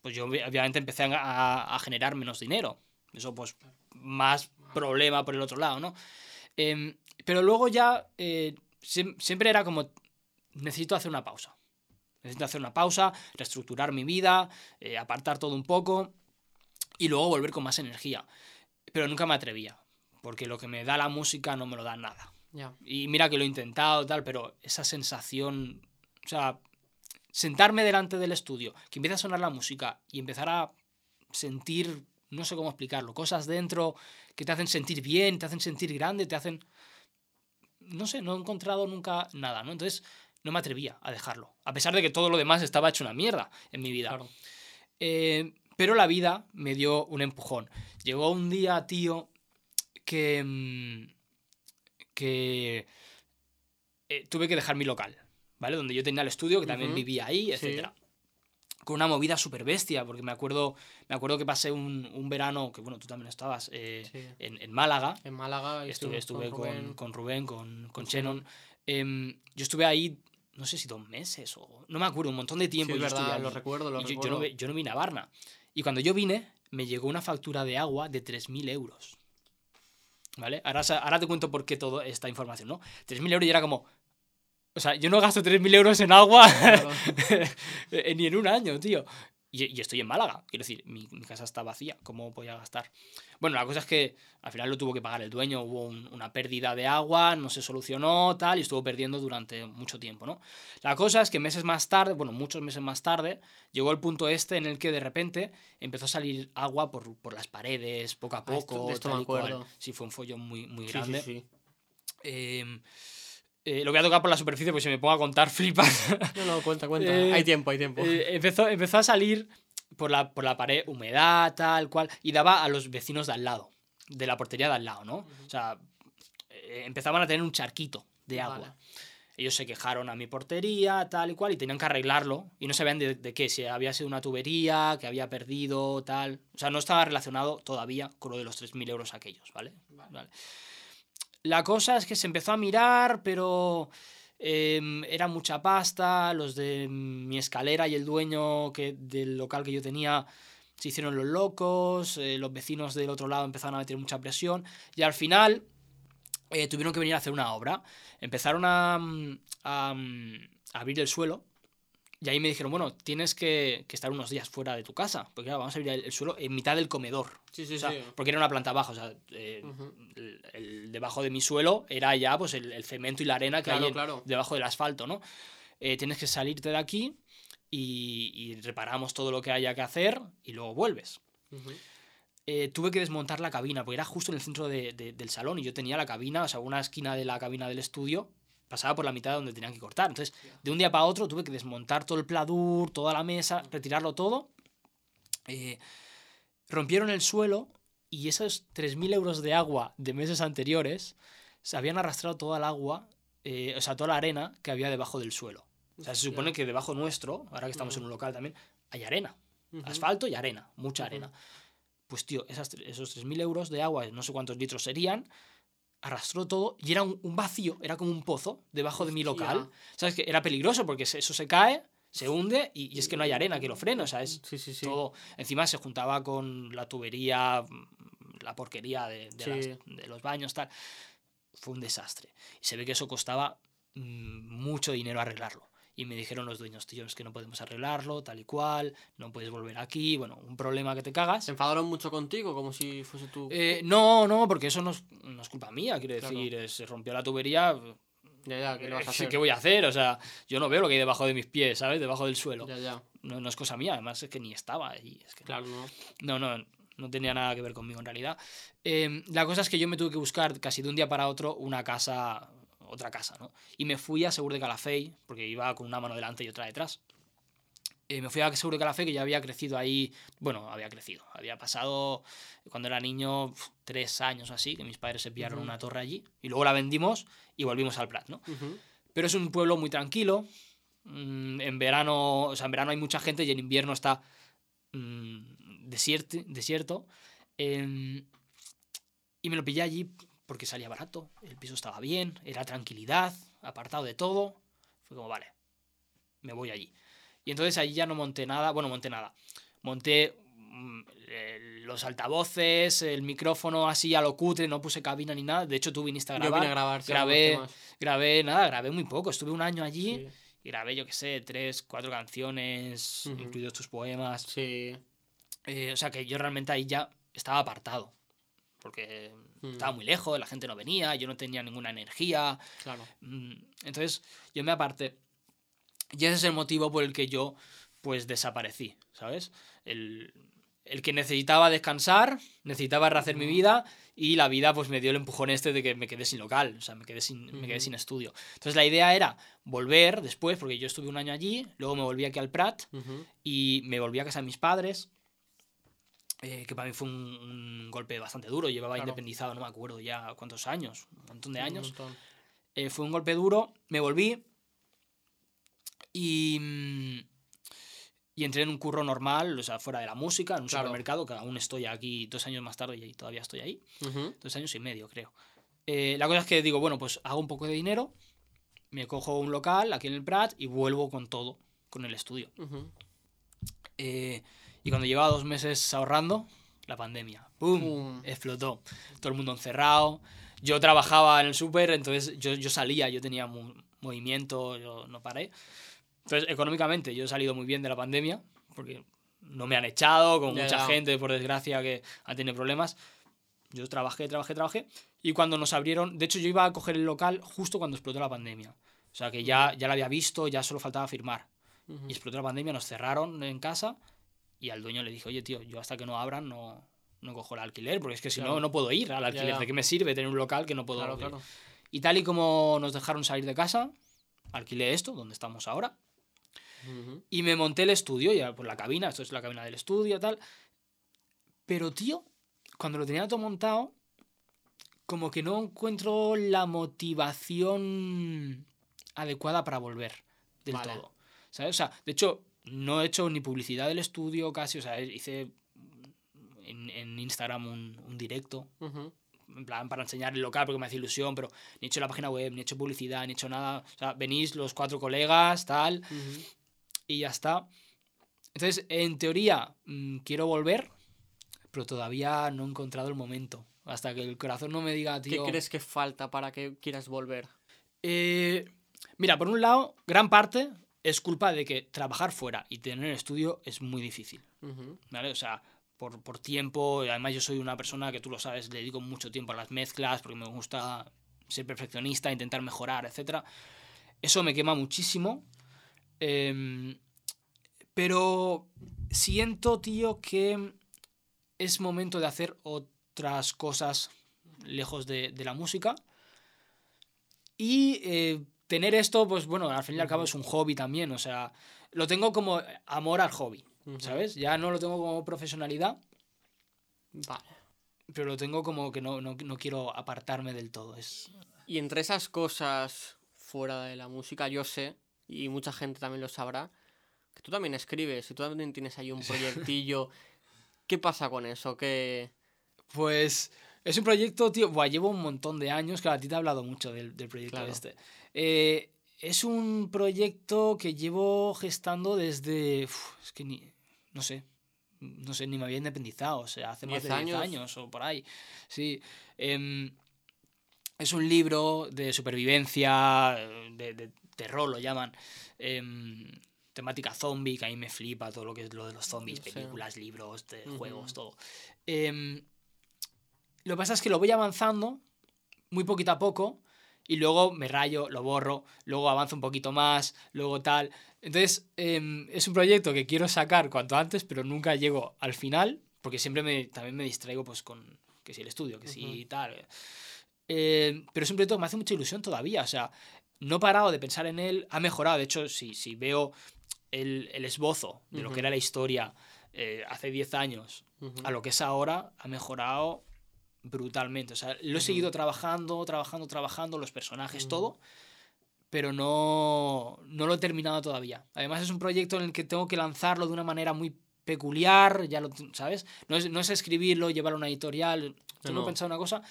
Pues yo obvi- obviamente empecé a, generar menos dinero. Eso pues más problema por el otro lado, ¿no? Em, pero luego ya eh, siem- siempre era como, necesito hacer una pausa. Necesito hacer una pausa, reestructurar mi vida, eh, apartar todo un poco y luego volver con más energía. Pero nunca me atrevía, porque lo que me da la música no me lo da nada. Y mira que lo he intentado, tal, pero esa sensación, o sea, sentarme delante del estudio, que empieza a sonar la música y empezar a sentir, no sé cómo explicarlo, cosas dentro que te hacen sentir bien, te hacen sentir grande, te hacen... No sé, no he encontrado nunca nada, ¿no? Entonces no me atrevía a dejarlo, a pesar de que todo lo demás estaba hecho una mierda en mi vida.
Claro.
Eh, pero la vida me dio un empujón. Llegó un día, tío, que. mm, que. eh, tuve que dejar mi local, ¿vale? Donde yo tenía el estudio, que también vivía ahí,
sí.
etc. con una movida súper bestia, porque me acuerdo, me acuerdo que pasé un, un verano, que bueno, tú también estabas, eh,
Sí.
en, en Málaga.
En Málaga
Estuve, estuve con,
Rubén.
con Rubén, con, con
con
Shannon. Em, yo estuve ahí, no sé si dos meses o. No me acuerdo, un montón de tiempo.
Sí,
yo
verdad, lo recuerdo, lo
yo, yo
recuerdo.
no, ve- yo no vine a Varna. Y cuando yo vine, me llegó una factura de agua de 3.000 euros. ¿Vale? Ahora, ahora te cuento por qué toda esta información, ¿no? 3.000 euros y era como. O sea, yo no gasto 3.000 euros en agua
Claro.
ni en un año, tío. Y, y estoy en Málaga, quiero decir, mi, mi casa está vacía, ¿cómo voy a gastar? Bueno, la cosa es que al final lo tuvo que pagar el dueño, hubo un- una pérdida de agua, no se solucionó, tal, y estuvo perdiendo durante mucho tiempo, ¿no? La cosa es que meses más tarde, bueno, muchos meses más tarde, llegó el punto este en el que de repente empezó a salir agua por, por las paredes, poco a
Ah, esto-
poco,
de esto
tal
me
y cual.
acuerdo.
Sí, fue un follón muy, muy
Sí,
grande.
sí, sí.
Eh, eh, lo voy a tocar por la superficie porque si me pongo a contar flipas.
No, no, cuenta, cuenta.
Eh,
hay tiempo, hay tiempo.
Eh, empezó, empezó a salir por la, por la pared humedad, tal cual, y daba a los vecinos de al lado, de la portería de al lado, ¿no? O sea, eh, empezaban a tener un charquito de agua.
Vale.
Ellos se quejaron a mi portería, tal y cual, y tenían que arreglarlo, y no sabían de, de qué, si había sido una tubería, que había perdido, tal. O sea, no estaba relacionado todavía con lo de los 3.000 euros aquellos, ¿vale? Vale. La cosa es que se empezó a mirar, pero em, era mucha pasta. Los de mi escalera y el dueño que, del local que yo tenía se hicieron los locos. eh, los vecinos del otro lado empezaron a meter mucha presión. Y al final eh, tuvieron que venir a hacer una obra. Empezaron a, mm, mm, a abrir el suelo. Y ahí me dijeron, bueno, tienes que, que estar unos días fuera de tu casa. Porque claro, vamos a abrir el, el suelo en mitad del comedor.
Sí, sí,
O sea,
sí.
Porque era una planta baja, o sea, eh, el, el- debajo de mi suelo era ya pues el, cemento y la arena que
Claro,
hay
claro.
debajo del asfalto, ¿no? Eh, tienes que salirte de aquí y, y reparamos todo lo que haya que hacer y luego vuelves. Eh, tuve que desmontar la cabina, porque era justo en el centro de- de- del salón y yo tenía la cabina, o sea, una esquina de la cabina del estudio pasaba por la mitad de donde tenían que cortar. Entonces, de un día para otro tuve que desmontar todo el pladur, toda la mesa, retirarlo todo. Eh, rompieron el suelo y esos 3.000 euros de agua de meses anteriores se habían arrastrado toda el agua, eh, o sea, toda la arena que había debajo del suelo. O sea, se supone que debajo nuestro, ahora que estamos en
Ujú.
un local también, hay arena. Asfalto y arena, mucha arena. Pues tío, esas, esos 3.000 euros de agua, no sé cuántos litros serían, arrastró todo y era un, un vacío, era como un pozo debajo de mi local. ¿Sabes? Que era peligroso porque eso se cae, se hunde y, y es que no hay arena que lo frene, o sea, es
Sí, sí, sí.
todo. Encima se juntaba con la tubería, la porquería de, de las-
Sí.
de los baños, tal. Fue un desastre. Y se ve que eso costaba mm, mucho dinero arreglarlo. Y me dijeron los dueños, tío, es que no podemos arreglarlo, tal y cual, no puedes volver aquí, bueno, un problema que te cagas.
¿Se enfadaron mucho contigo? Como si fuese tú.
Eh, no, no, porque eso no es, no es culpa mía, quiero decir, eh, se rompió la tubería,
ya, ya, ¿qué le vas a hacer?
¿qué voy a hacer? O sea, yo no veo lo que hay debajo de mis pies, ¿sabes? Debajo del suelo.
Ya, ya.
No, no es cosa mía, además es que ni estaba allí. Es que
Claro, no.
no, no, no tenía nada que ver conmigo en realidad. Eh, la cosa es que yo me tuve que buscar casi de un día para otro una casa, otra casa, ¿no? Y me fui a Segur de Calafell, porque iba con una mano delante y otra detrás. Eh, me fui a Segur de Calafell, que ya había crecido ahí, bueno, había crecido, había pasado cuando era niño pf, tres años o así, que mis padres se pillaron una torre allí, y luego la vendimos y volvimos al Prat, ¿no? Pero es un pueblo muy tranquilo. mm, En verano, o sea, en verano hay mucha gente y en invierno está mm, desierto. desierto. em, y me lo pillé allí porque salía barato, el piso estaba bien, era tranquilidad, apartado de todo. Fue como, vale, me voy allí. Y entonces allí ya no monté nada, bueno, monté nada. Monté mm, los altavoces, el micrófono así a lo cutre, no puse cabina ni nada. De hecho, tú viniste a
Yo
grabar.
vine a grabar. sí,
grabé-. Grabé nada, grabé muy poco. Estuve un año allí
Sí.
y grabé, yo qué sé, tres, cuatro canciones,
Ujú.
incluidos tus poemas.
Sí.
Eh, o sea que yo realmente ahí ya estaba apartado. Porque
Mm.
estaba muy lejos, la gente no venía, yo no tenía ninguna energía.
Claro.
Mm, Entonces yo me aparté. Y ese es el motivo por el que yo pues desaparecí, ¿sabes? El, el que necesitaba descansar, necesitaba rehacer mi
Ujú.
vida y la vida pues me dio el empujón este de que me quedé sin local, o sea, me quedé sin, me quedé sin estudio. Entonces la idea era volver después, porque yo estuve un año allí, luego me volví aquí al Prat
Ujú.
y me volví a casa de mis padres, eh, que para mí fue un, un golpe bastante duro, llevaba
Claro.
independizado, no me acuerdo ya cuántos años, un montón de años.
montón.
Eh, fue un golpe duro, me volví y, y entré en un curro normal, o sea, fuera de la música, en un
Claro.
supermercado, que aún estoy aquí dos años más tarde y todavía estoy ahí.
Ujú.
Dos años y medio, creo. Eh, la cosa es que digo, bueno, pues hago un poco de dinero, me cojo un local aquí en el Prat y vuelvo con todo, con el estudio.
Ujú.
Eh, y cuando llevaba dos meses ahorrando, la pandemia. ¡Pum!
Pum.
Explotó. Todo el mundo encerrado. Yo trabajaba en el súper, entonces yo, yo salía, yo tenía movimiento, yo no paré. Entonces, económicamente, yo he salido muy bien de la pandemia, porque no me han echado, como
Ya,
mucha gente, por desgracia, que ha tenido problemas. Yo trabajé, trabajé, trabajé. Y cuando nos abrieron, de hecho, yo iba a coger el local justo cuando explotó la pandemia. O sea, que ya, ya la había visto, ya solo faltaba firmar. Y explotó la pandemia, nos cerraron en casa y al dueño le dije, oye, tío, yo hasta que no abran no, no cojo el alquiler, porque es que si
Claro.
no, no puedo ir al alquiler.
ya.
¿De qué me sirve tener un local que no puedo
Claro, claro.
Y tal y como nos dejaron salir de casa, alquilé esto, donde estamos ahora,
Ujú.
y me monté el estudio, ya por la cabina, esto es la cabina del estudio, tal. Pero, tío, cuando lo tenía todo montado, como que no encuentro la motivación adecuada para volver del
Vale.
todo. ¿Sabes? O sea, de hecho, no he hecho ni publicidad del estudio casi, o sea, hice en, en Instagram un, un directo, en plan, para enseñar el local porque me hace ilusión, pero ni he hecho la página web, ni he hecho publicidad, ni he hecho nada. O sea, venís los cuatro colegas, tal, y ya está. Entonces, en teoría, mm, quiero volver, pero todavía no he encontrado el momento. Hasta que el corazón no me diga,
¿Qué
tío.
crees que falta para que quieras volver?
Eh, mira, por un lado, gran parte es culpa de que trabajar fuera y tener estudio es muy difícil. ¿Vale? O sea, por, por tiempo, además yo soy una persona que tú lo sabes, le dedico mucho tiempo a las mezclas porque me gusta ser perfeccionista, intentar mejorar, etc. Eso me quema muchísimo. Em, pero siento, tío, que es momento de hacer otras cosas lejos de, de la música. Y eh, tener esto, pues bueno, al fin y al cabo es un hobby también. O sea, lo tengo como amor al hobby.
Ujú.
¿Sabes? Ya no lo tengo como profesionalidad,
Vale.
pero lo tengo como que no, no, no quiero apartarme del todo. Es...
Y entre esas cosas fuera de la música, yo sé, y mucha gente también lo sabrá, que tú también escribes y tú también tienes ahí un proyectillo. ¿Qué pasa con eso? ¿Qué...
Pues es un proyecto, tío. Buah, llevo un montón de años. Claro, a ti te he hablado mucho del, del proyecto
Claro.
este. Eh, es un proyecto que llevo gestando desde. uf, es que ni. No sé. No sé, ni me había independizado. O sea, hace más de
¿Diez
10
años?
años o por ahí. Sí. Em, es un libro de supervivencia, de, de terror lo llaman. em, temática zombie, que a mí me flipa todo lo que es lo de los zombies, películas, libros, de juegos, todo. Em, lo que pasa es que lo voy avanzando muy poquito a poco y luego me rayo, lo borro, luego avanzo un poquito más, luego tal. Entonces, em, es un proyecto que quiero sacar cuanto antes, pero nunca llego al final, porque siempre me, también me distraigo pues con que si el estudio, que si
Ujú.
tal. Eh, pero es un proyecto que me hace mucha ilusión todavía, o sea, no he parado de pensar en él, ha mejorado, de hecho, si, si veo el, el esbozo de lo que era la historia eh, hace 10 años a lo que es ahora, ha mejorado brutalmente. O sea, lo he seguido trabajando, trabajando, trabajando, los personajes, todo, pero no, no lo he terminado todavía. Además, es un proyecto en el que tengo que lanzarlo de una manera muy peculiar, ya lo, ¿sabes? No es, no es escribirlo, llevarlo a una editorial, tengo
no.
pensado una cosa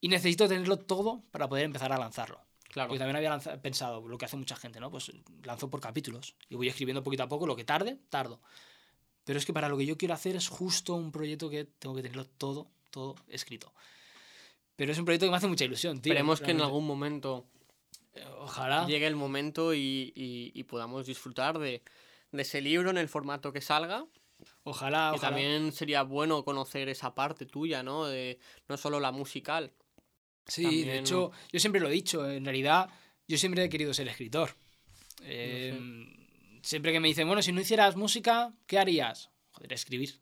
y necesito tenerlo todo para poder empezar a lanzarlo.
Claro.
Porque también había pensado lo que hace mucha gente, ¿no? Pues lanzo por capítulos y voy escribiendo poquito a poco, lo que tarde, tardo. Pero es que para lo que yo quiero hacer es justo un proyecto que tengo que tenerlo todo, todo escrito. Pero es un proyecto que me hace mucha ilusión, tío.
Esperemos que en algún momento
Eh, Ojalá.
llegue el momento y, y- y podamos disfrutar de, de ese libro en el formato que salga.
Ojalá,
Y
ojalá.
también sería bueno conocer esa parte tuya, ¿no? De no solo la musical.
Sí,
también-
de hecho, yo siempre lo he dicho, en realidad yo siempre he querido ser escritor. Eh, Siempre que me dicen, bueno, si no hicieras música, ¿qué harías? Joder, escribir.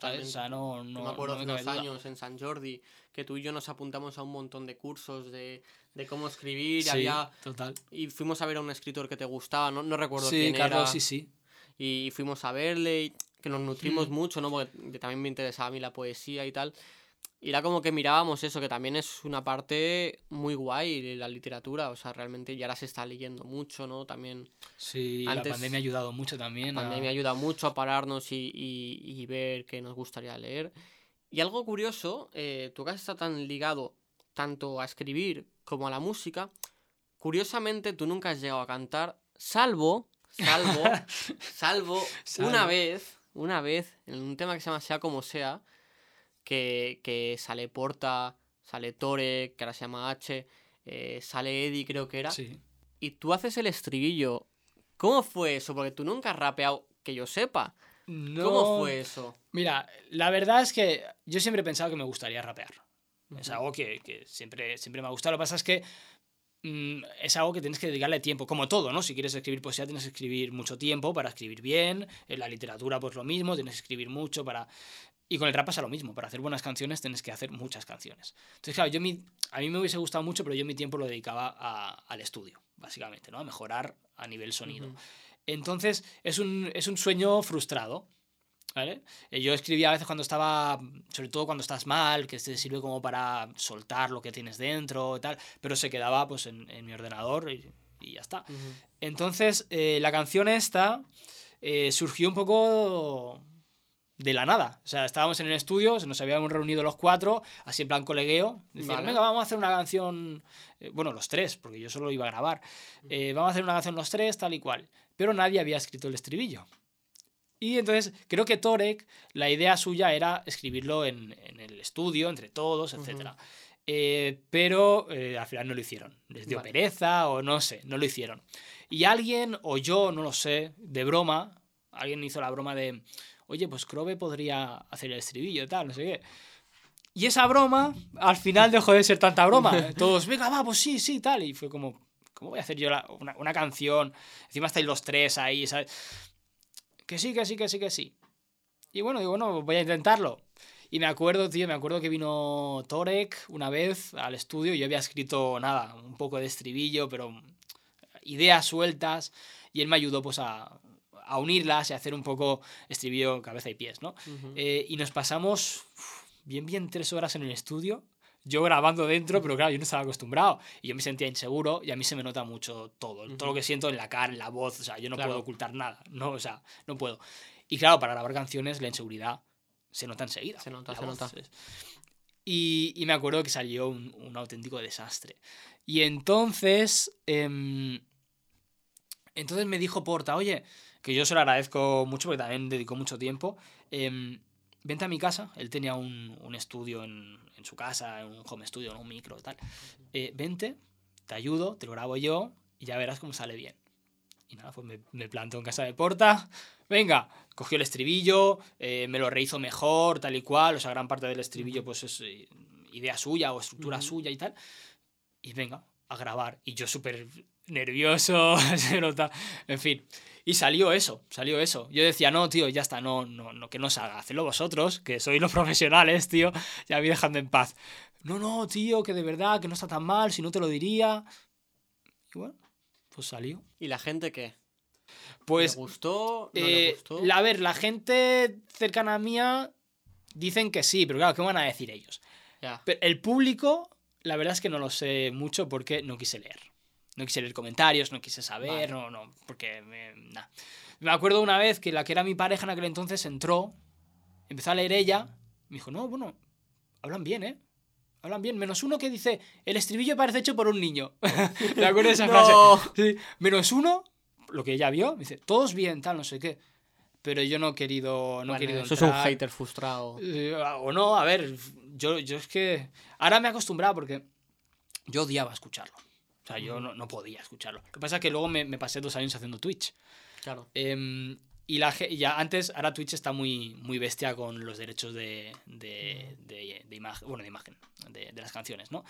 No, no,
me acuerdo
no
hace
cabe
unos años en San Jordi que tú y yo nos apuntamos a un montón de cursos de, de cómo escribir. y
Sí,
había,
total.
y fuimos a ver a un escritor que te gustaba, no, no recuerdo
Sí,
quién
Carlos,
era.
sí, sí.
Y fuimos a verle, y que nos nutrimos
Mm.
mucho, ¿no? Porque también me interesaba a mí la poesía y tal. Y era como que mirábamos eso, que también es una parte muy guay de la literatura. O sea, realmente ya ahora se está leyendo mucho, ¿no? También
Sí,
Antes-
la pandemia ha ayudado mucho también.
la
a-
pandemia ayuda mucho a pararnos y, y- y ver qué nos gustaría leer. Y algo curioso, eh, tú que has estado tan ligado tanto a escribir como a la música, curiosamente tú nunca has llegado a cantar, salvo, salvo, salvo, una
Salvo.
vez, una vez, en un tema que se llama Sea como sea, que, que sale Porta, sale Tore, que ahora se llama H, eh, sale Eddie creo que era,
Sí.
y tú haces el estribillo. ¿Cómo fue eso? Porque tú nunca has rapeado, que yo sepa.
No-
¿Cómo fue eso?
Mira, la verdad es que yo siempre he pensado que me gustaría rapear. Es algo que, que siempre, siempre me ha gustado. Lo que pasa es que mm, es algo que tienes que dedicarle tiempo, como todo, ¿no? Si quieres escribir poesía, tienes que escribir mucho tiempo para escribir bien. En la literatura, pues lo mismo, tienes que escribir mucho para. Y con el rap pasa lo mismo. Para hacer buenas canciones tienes que hacer muchas canciones. Entonces, claro, yo mi, a mí me hubiese gustado mucho, pero yo mi tiempo lo dedicaba a- al estudio, básicamente, ¿no? A mejorar a nivel sonido.
Ujú.
Entonces, es un, es un sueño frustrado. ¿Vale? Eh, Yo escribía a veces cuando estaba, sobre todo cuando estás mal, que te sirve como para soltar lo que tienes dentro y tal, pero se quedaba pues en, en mi ordenador y, y ya está.
Ujú.
Entonces, eh, la canción esta eh, surgió un poco de la nada. O sea, estábamos en el estudio, nos habíamos reunido los cuatro, así en plan colegueo. Decían,
Vale.
venga, vamos a hacer una canción. eh, bueno, los tres, porque yo solo iba a grabar. Eh, vamos a hacer una canción los tres, tal y cual. Pero nadie había escrito el estribillo. Y entonces creo que Torek, la idea suya era escribirlo en, en el estudio, entre todos, etc. pero eh, al final no lo hicieron. Les dio
Vale.
pereza o no sé, no lo hicieron. Y alguien, o yo, no lo sé, de broma, alguien hizo la broma de, oye, pues Crobe podría hacer el estribillo y tal, no sé qué. Y esa broma, al final dejó de ser tanta broma. Todos, venga, va, pues sí, sí, tal. Y fue como, ¿cómo voy a hacer yo la- una, una canción? Encima estáis los tres ahí, ¿sabes? Que sí, que sí, que sí, que sí. Y bueno, digo, bueno, voy a intentarlo. Y me acuerdo, tío, me acuerdo que vino Torek una vez al estudio y yo había escrito, nada, un poco de estribillo, pero ideas sueltas. Y él me ayudó, pues, a, a unirlas y a hacer un poco estribillo, cabeza y pies, ¿no?
Ujú.
Eh, y nos pasamos uf, bien, bien tres horas en el estudio. Yo grabando dentro, pero claro, yo no estaba acostumbrado. Y yo me sentía inseguro y a mí se me nota mucho todo. Todo lo que siento en la cara, en la voz. O sea, yo no
Claro.
puedo ocultar nada. No, o sea, no puedo. Y claro, para grabar canciones, la inseguridad se nota enseguida.
Se nota, se
voz,
nota.
Y, y me acuerdo que salió un, un auténtico desastre. Y entonces. em, entonces me dijo Porta, oye, que yo se lo agradezco mucho porque también dedicó mucho tiempo. em, vente a mi casa. Él tenía un, un estudio en, en su casa, un home studio, un micro y tal. Eh, vente, te ayudo, te lo grabo yo y ya verás cómo sale bien. Y nada, pues me, me plantó en casa de Porta. Venga, cogió el estribillo, eh, me lo rehizo mejor, tal y cual. O sea, gran parte del estribillo, pues es eh, idea suya o estructura suya y tal. Y venga, a grabar. Y yo súper nervioso, se nota. En fin. Y salió eso, salió eso. Yo decía, no, tío, ya está, no, no, no, que no salga, hacedlo vosotros, que sois los profesionales, tío, ya me dejando en paz. No, no, tío, que de verdad, que no está tan mal, si no te lo diría. Y bueno, pues salió.
¿Y la gente qué?
Pues,
¿Le gustó? ¿No le
eh,
gustó?
la- a ver, la gente cercana a mía dicen que sí, pero claro, ¿qué van a decir ellos?
Ya.
Pero el público, la verdad es que no lo sé mucho porque no quise leer. No quise leer comentarios, no quise saber,
Vale.
no, no, porque me, nah. Me acuerdo una vez que la que era mi pareja en aquel entonces entró, empezó a leer ella, me dijo, no, bueno, hablan bien, ¿eh? Hablan bien, menos uno que dice, el estribillo parece hecho por un niño. ¿Te acuerdas de esa
No.
frase? Sí, menos uno, lo que ella vio, me dice, todos bien, tal, no sé qué. Pero yo no he querido, no he querido
eso es un
entrar.
hater frustrado.
Eh, o no, a ver, yo, yo es que. Ahora me he acostumbrado porque yo odiaba escucharlo. O sea, yo no, no podía escucharlo. Lo que pasa es que luego me, me pasé dos años haciendo Twitch.
Claro.
Em, y la, ya antes, ahora Twitch está muy, muy bestia con los derechos de, de, de, de imagen, bueno, de imagen, de, las canciones, ¿no?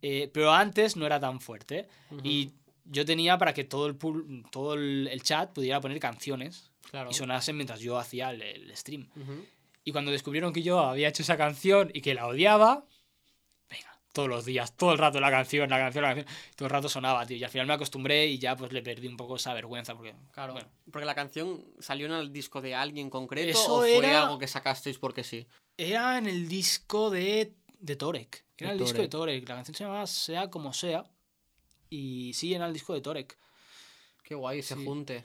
Eh, pero antes no era tan fuerte. Y yo tenía para que todo el, todo el, el chat pudiera poner canciones
Claro.
y sonasen mientras yo hacía el- el stream.
Ujú.
Y cuando descubrieron que yo había hecho esa canción y que la odiaba, todos los días, todo el rato la canción, la canción, la canción, todo el rato sonaba, tío. Y al final me acostumbré y ya pues le perdí un poco esa vergüenza porque,
Claro.
bueno,
Porque la canción salió en el disco de alguien concreto
Eso
o fue
era-
algo que sacasteis porque sí.
era en el disco de de Torek. Era
De
el disco de
Torek.
La canción se llamaba Sea como sea. Y sí, era el disco de Torek.
Qué guay, se
Sí.
junte.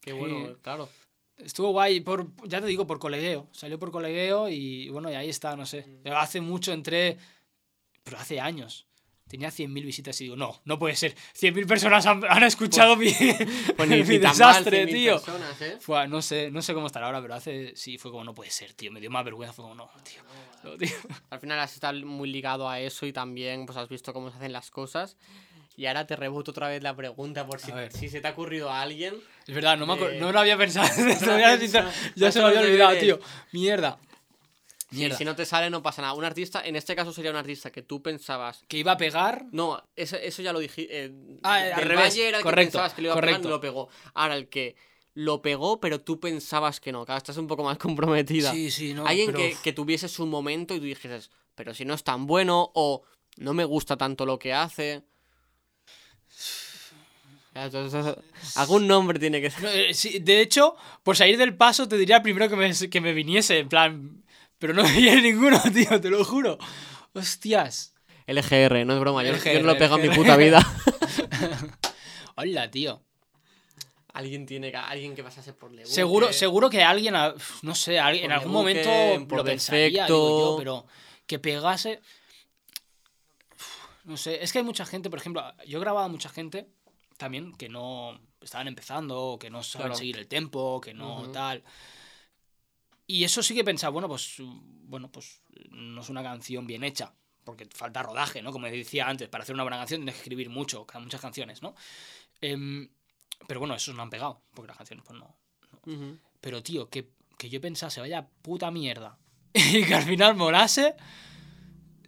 Qué
Sí.
bueno, claro.
Estuvo guay, por, ya te digo, por colegueo. Salió por colegueo y bueno, y ahí está, no sé.
Mm.
Hace mucho entré, pero hace años. Tenía 100.000 visitas y digo, no, no puede ser. 100.000 personas han, han escuchado mi,
Pues
mi
tan mal,
desastre,
100.000
tío.
personas, ¿eh?
No sé, no sé cómo estará ahora, pero hace, sí, fue como, no puede ser, tío. Me dio más vergüenza, fue como, no, tío. No, tío.
Al final has estado muy ligado a eso y también pues has visto cómo se hacen las cosas. Y ahora te reboto otra vez la pregunta por si, si se te ha ocurrido a alguien.
Es verdad, no, me
Eh,
no lo había pensado. te
lo había pensado.
ya se me había olvidado, tío. Mierda.
Si,
Mierda.
si no te sale, no pasa nada. Un artista, en este caso sería un artista que tú pensabas.
Que iba a pegar.
No, eso, eso ya lo dije. Eh,
Ah,
de
al revés.
era el que
Correcto,
pensabas que lo iba a pegar, no lo pegó. Ahora el que lo pegó, pero tú pensabas que no. Claro, estás un poco más comprometida.
Sí, sí, no.
Alguien
pero-
que, que tuviese su momento y tú dijeses, pero si no es tan bueno o no me gusta tanto lo que hace. Algún nombre tiene que ser.
Eh, sí, de hecho, por salir del paso te diría primero que me, que me viniese, en plan. Pero no viene ninguno, tío, te lo juro. Hostias.
LGR, no es broma. Yo, yo
LGR,
no lo he pegado en mi puta vida.
Hola, tío.
alguien tiene que. Alguien que pasase por Lebuque.
Seguro, seguro que alguien, no sé, alguien- en algún
Lebuque,
momento
por
lo pensaría, digo yo, pero que pegase. No sé, es que hay mucha gente, por ejemplo, yo he grabado a mucha gente también que no estaban empezando, que no saben
Claro.
seguir el tempo, que no tal. Y eso sí que pensaba, bueno, pues bueno, pues no es una canción bien hecha, porque falta rodaje, ¿no? Como decía antes, para hacer una buena canción tienes que escribir mucho, muchas canciones, ¿no? Em, pero bueno, esos no han pegado, porque las canciones pues no. Pero tío, que, que yo pensase, vaya puta mierda, y que al final molase,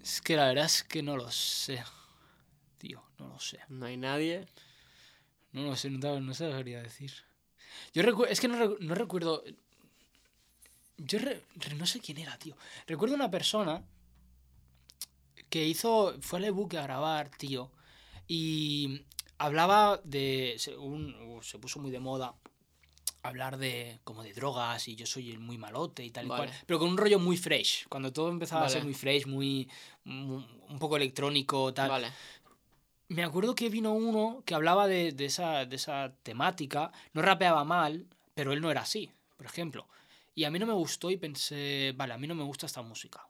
es que la verdad es que no lo sé. Tío, no lo sé.
No hay nadie.
No lo sé, no, te- no sabría decir. Yo es que no, no recuerdo. Yo re- re- no sé quién era, tío. Recuerdo una persona que hizo. Fue al ebook a grabar, tío. Y hablaba de. Se, un- se puso muy de moda hablar de como de drogas y yo soy el muy malote y tal y
Vale.
cual. Pero con un rollo muy fresh. Cuando todo empezaba a ser muy fresh, muy. mu- un poco electrónico, tal
Vale.
me acuerdo que vino uno que hablaba de, de esa, de esa temática, no rapeaba mal, pero él no era así, por ejemplo. Y a mí no me gustó y pensé, vale, a mí no me gusta esta música.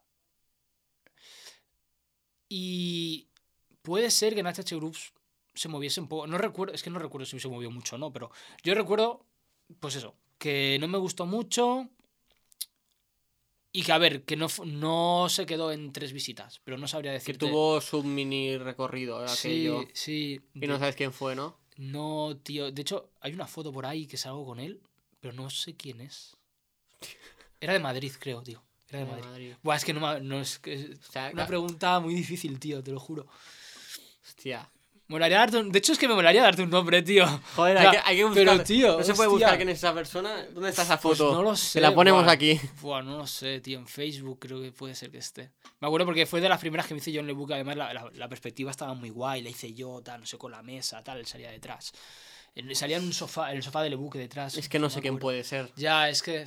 Y puede ser que en HH Groups se moviese un poco, no recuerdo, es que no recuerdo si se movió mucho o no, pero yo recuerdo, pues eso, que no me gustó mucho y que, a ver, que no, no se quedó en tres visitas, pero no sabría
Que
decirte...
tuvo su mini recorrido
Sí,
aquello.
sí.
Y no sabes quién fue, ¿no?
No, tío. De hecho, hay una foto por ahí que salgo con él, pero no sé quién es. Era de Madrid, creo, tío. Era de
De
Madrid.
Madrid.
Buah, es que no, no es que
O sea,
una pregunta muy difícil, tío, te lo juro.
Hostia.
Molaría darte un... De hecho, es que me molaría darte un nombre, tío.
Joder,
O sea,
hay, que, hay que buscar.
pero, tío,
no se puede buscar quién es esa persona. ¿Dónde está esa
Pues
foto?
no lo sé.
Te la ponemos
buah.
aquí.
Buah, no lo sé, tío. En Facebook creo que puede ser que esté. Me acuerdo porque fue de las primeras que me hice yo en el book. Además, la, la- la perspectiva estaba muy guay. La hice yo, tal, no sé, con la mesa, tal. Él salía detrás. Él salía en un sofá, en el sofá del ebook detrás.
Es que no sé quién puede ser.
Ya, es que.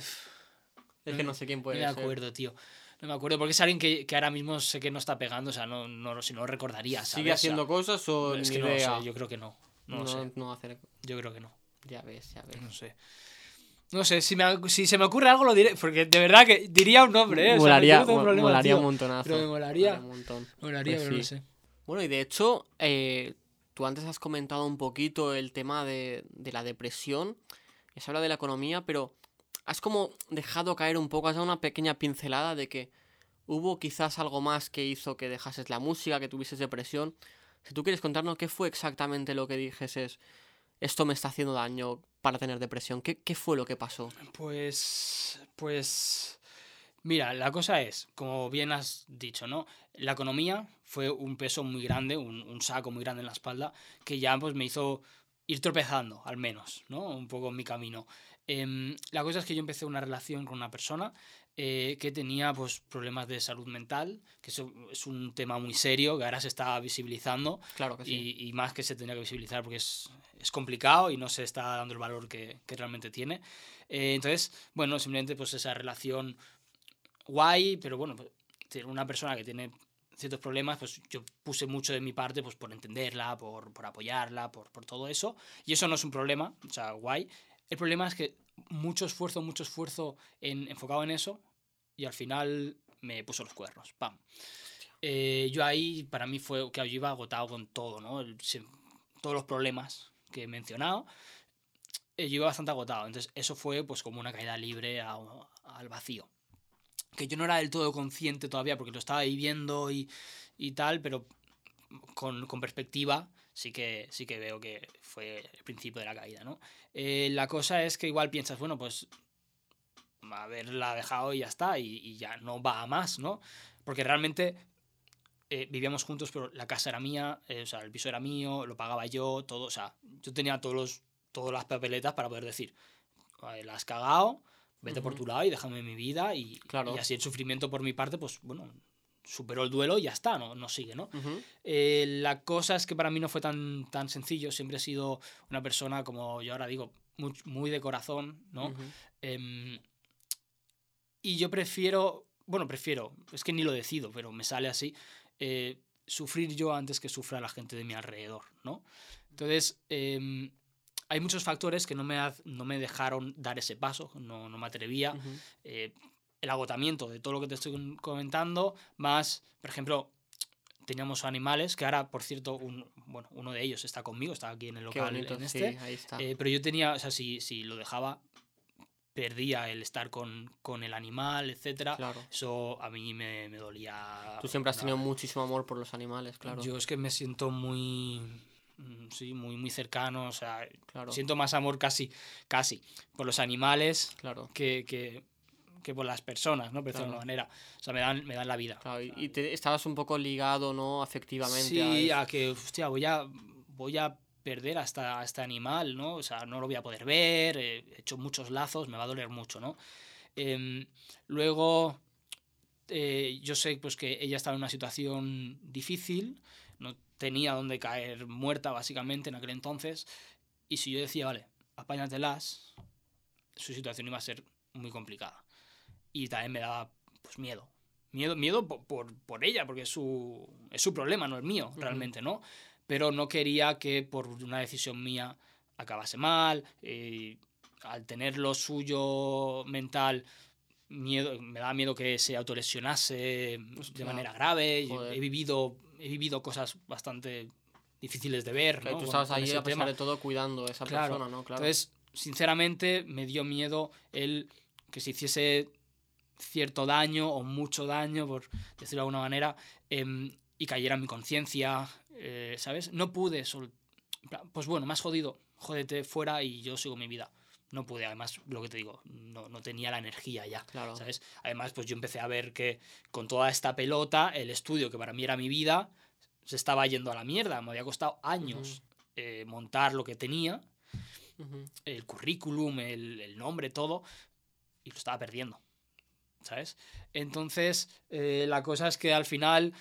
Es que no sé quién puede
no me
ser.
acuerdo, tío. No me acuerdo, porque es alguien que, que ahora mismo sé que no está pegando, o sea, no, no, si no lo recordaría. ¿sabes?
¿Sigue
O sea,
haciendo cosas o
es que no
idea?
sé, yo creo que no. No, sé,
no hacer-
yo creo que no.
Ya ves, ya ves.
No sé. No sé, si, me, si se me ocurre algo lo diré, porque de verdad que diría un nombre, ¿eh? O sea,
molaría
no problema,
molaría
tío.
un montonazo.
Pero me molaría.
un montón.
Me molaría,
Pues
pero no sé.
Bueno, y de hecho, eh, tú antes has comentado un poquito el tema de, de la depresión. Has hablado de la economía, pero has como dejado caer un poco, has dado una pequeña pincelada de que hubo quizás algo más que hizo que dejases la música, que tuvieses depresión. Si tú quieres contarnos qué fue exactamente lo que dijeses, esto me está haciendo daño para tener depresión, ¿qué, fue lo que pasó?
Pues. Pues. Mira, la cosa es, como bien has dicho, ¿no? La economía fue un peso muy grande, un, un saco muy grande en la espalda, que ya pues me hizo ir tropezando, al menos, ¿no? Un poco en mi camino. Em, la cosa es que yo empecé una relación con una persona eh, que tenía pues problemas de salud mental, que eso es un tema muy serio, que ahora se está visibilizando
Claro que sí.
y, y más que se tenía que visibilizar porque es, es complicado y no se está dando el valor que, que realmente tiene. Eh, entonces, bueno, simplemente pues esa relación guay, pero bueno, pues, una persona que tiene ciertos problemas, pues yo puse mucho de mi parte pues, por entenderla, por, por apoyarla, por, por todo eso. Y eso no es un problema, o sea, guay. El problema es que mucho esfuerzo, mucho esfuerzo en, enfocado en eso y al final me puso los cuernos. ¡Pam! Eh, yo ahí, para mí fue que yo iba agotado con todo, ¿no? Todos los problemas que he mencionado, eh, yo iba bastante agotado. Entonces, eso fue pues como una caída libre al vacío. Que yo no era del todo consciente todavía porque lo estaba viviendo y, y tal, pero con, con perspectiva sí que, sí que veo que fue el principio de la caída, ¿no? Eh, la cosa es que igual piensas, bueno, pues haberla dejado y ya está, y, y ya no va a más, ¿no? Porque realmente eh, vivíamos juntos, pero la casa era mía, eh, o sea, el piso era mío, lo pagaba yo, todo, o sea, yo tenía todos los, todas las papeletas para poder decir, "Vale, la has cagado, vete por
Ujú.
tu lado y déjame mi vida, y,
Claro.
y así el sufrimiento por mi parte, pues bueno, superó el duelo y ya está, no, no sigue, ¿no? Eh, la cosa es que para mí no fue tan, tan sencillo. Siempre he sido una persona, como yo ahora digo, muy, muy de corazón, ¿no? Em, y yo prefiero, bueno, prefiero, es que ni lo decido, pero me sale así, eh, sufrir yo antes que sufra la gente de mi alrededor, ¿no? Entonces, em, hay muchos factores que no me, no me dejaron dar ese paso, no, no me atrevía el agotamiento de todo lo que te estoy comentando, más, por ejemplo, teníamos animales, que ahora, por cierto, un- bueno, uno de ellos está conmigo, está aquí en el local
bonito,
en
sí,
este,
ahí está.
eh, pero yo tenía, o sea, si, si lo dejaba, perdía el estar con, con el animal, etcétera.
Claro.
Eso a mí me, me dolía.
Tú siempre has tenido muchísimo amor por los animales, claro.
Yo es que me siento muy, sí, muy, muy cercano, o sea,
Claro,
siento más amor casi, casi por los animales
claro.
que, que, que por las personas, ¿no? Por decirlo de
Claro.
alguna manera. O sea, me dan, me dan la vida.
Claro, y y te, estabas un poco ligado, ¿no? Afectivamente
Sí,
a
a que, hostia, voy a, voy a perder hasta a este animal, ¿no? O sea, no lo voy a poder ver, eh, he hecho muchos lazos, me va a doler mucho, ¿no? Em, luego, eh, yo sé pues que ella estaba en una situación difícil, no tenía dónde caer muerta básicamente en aquel entonces, y si yo decía, vale, apáñatelas, su situación iba a ser muy complicada. Y también me daba pues miedo. Miedo, miedo po- por, por ella, porque es su, es su problema, no el mío,
Ujú.
realmente, ¿no? Pero no quería que por una decisión mía acabase mal. eh, al tener lo suyo mental, miedo, me daba miedo que se autolesionase de manera grave.
joder.
He vivido, he vivido cosas bastante difíciles de ver.
Que
¿no?
tú estabas ahí a pesar
tema.
de todo cuidando a esa
Claro.
persona, ¿no? Claro.
Entonces, sinceramente, me dio miedo el que se hiciese cierto daño o mucho daño, por decirlo de alguna manera, em, y cayera en mi conciencia, eh, ¿sabes? No pude, pues bueno, más jodido, jódete fuera y yo sigo mi vida. No pude, además, lo que te digo, no, no tenía la energía ya.
Claro.
¿sabes? Además, pues yo empecé a ver que con toda esta pelota, el estudio que para mí era mi vida, se estaba yendo a la mierda. Me había costado años eh, montar lo que tenía, el currículum, el, el nombre, todo, y lo estaba perdiendo. ¿Sabes? Entonces, eh, la cosa es que al final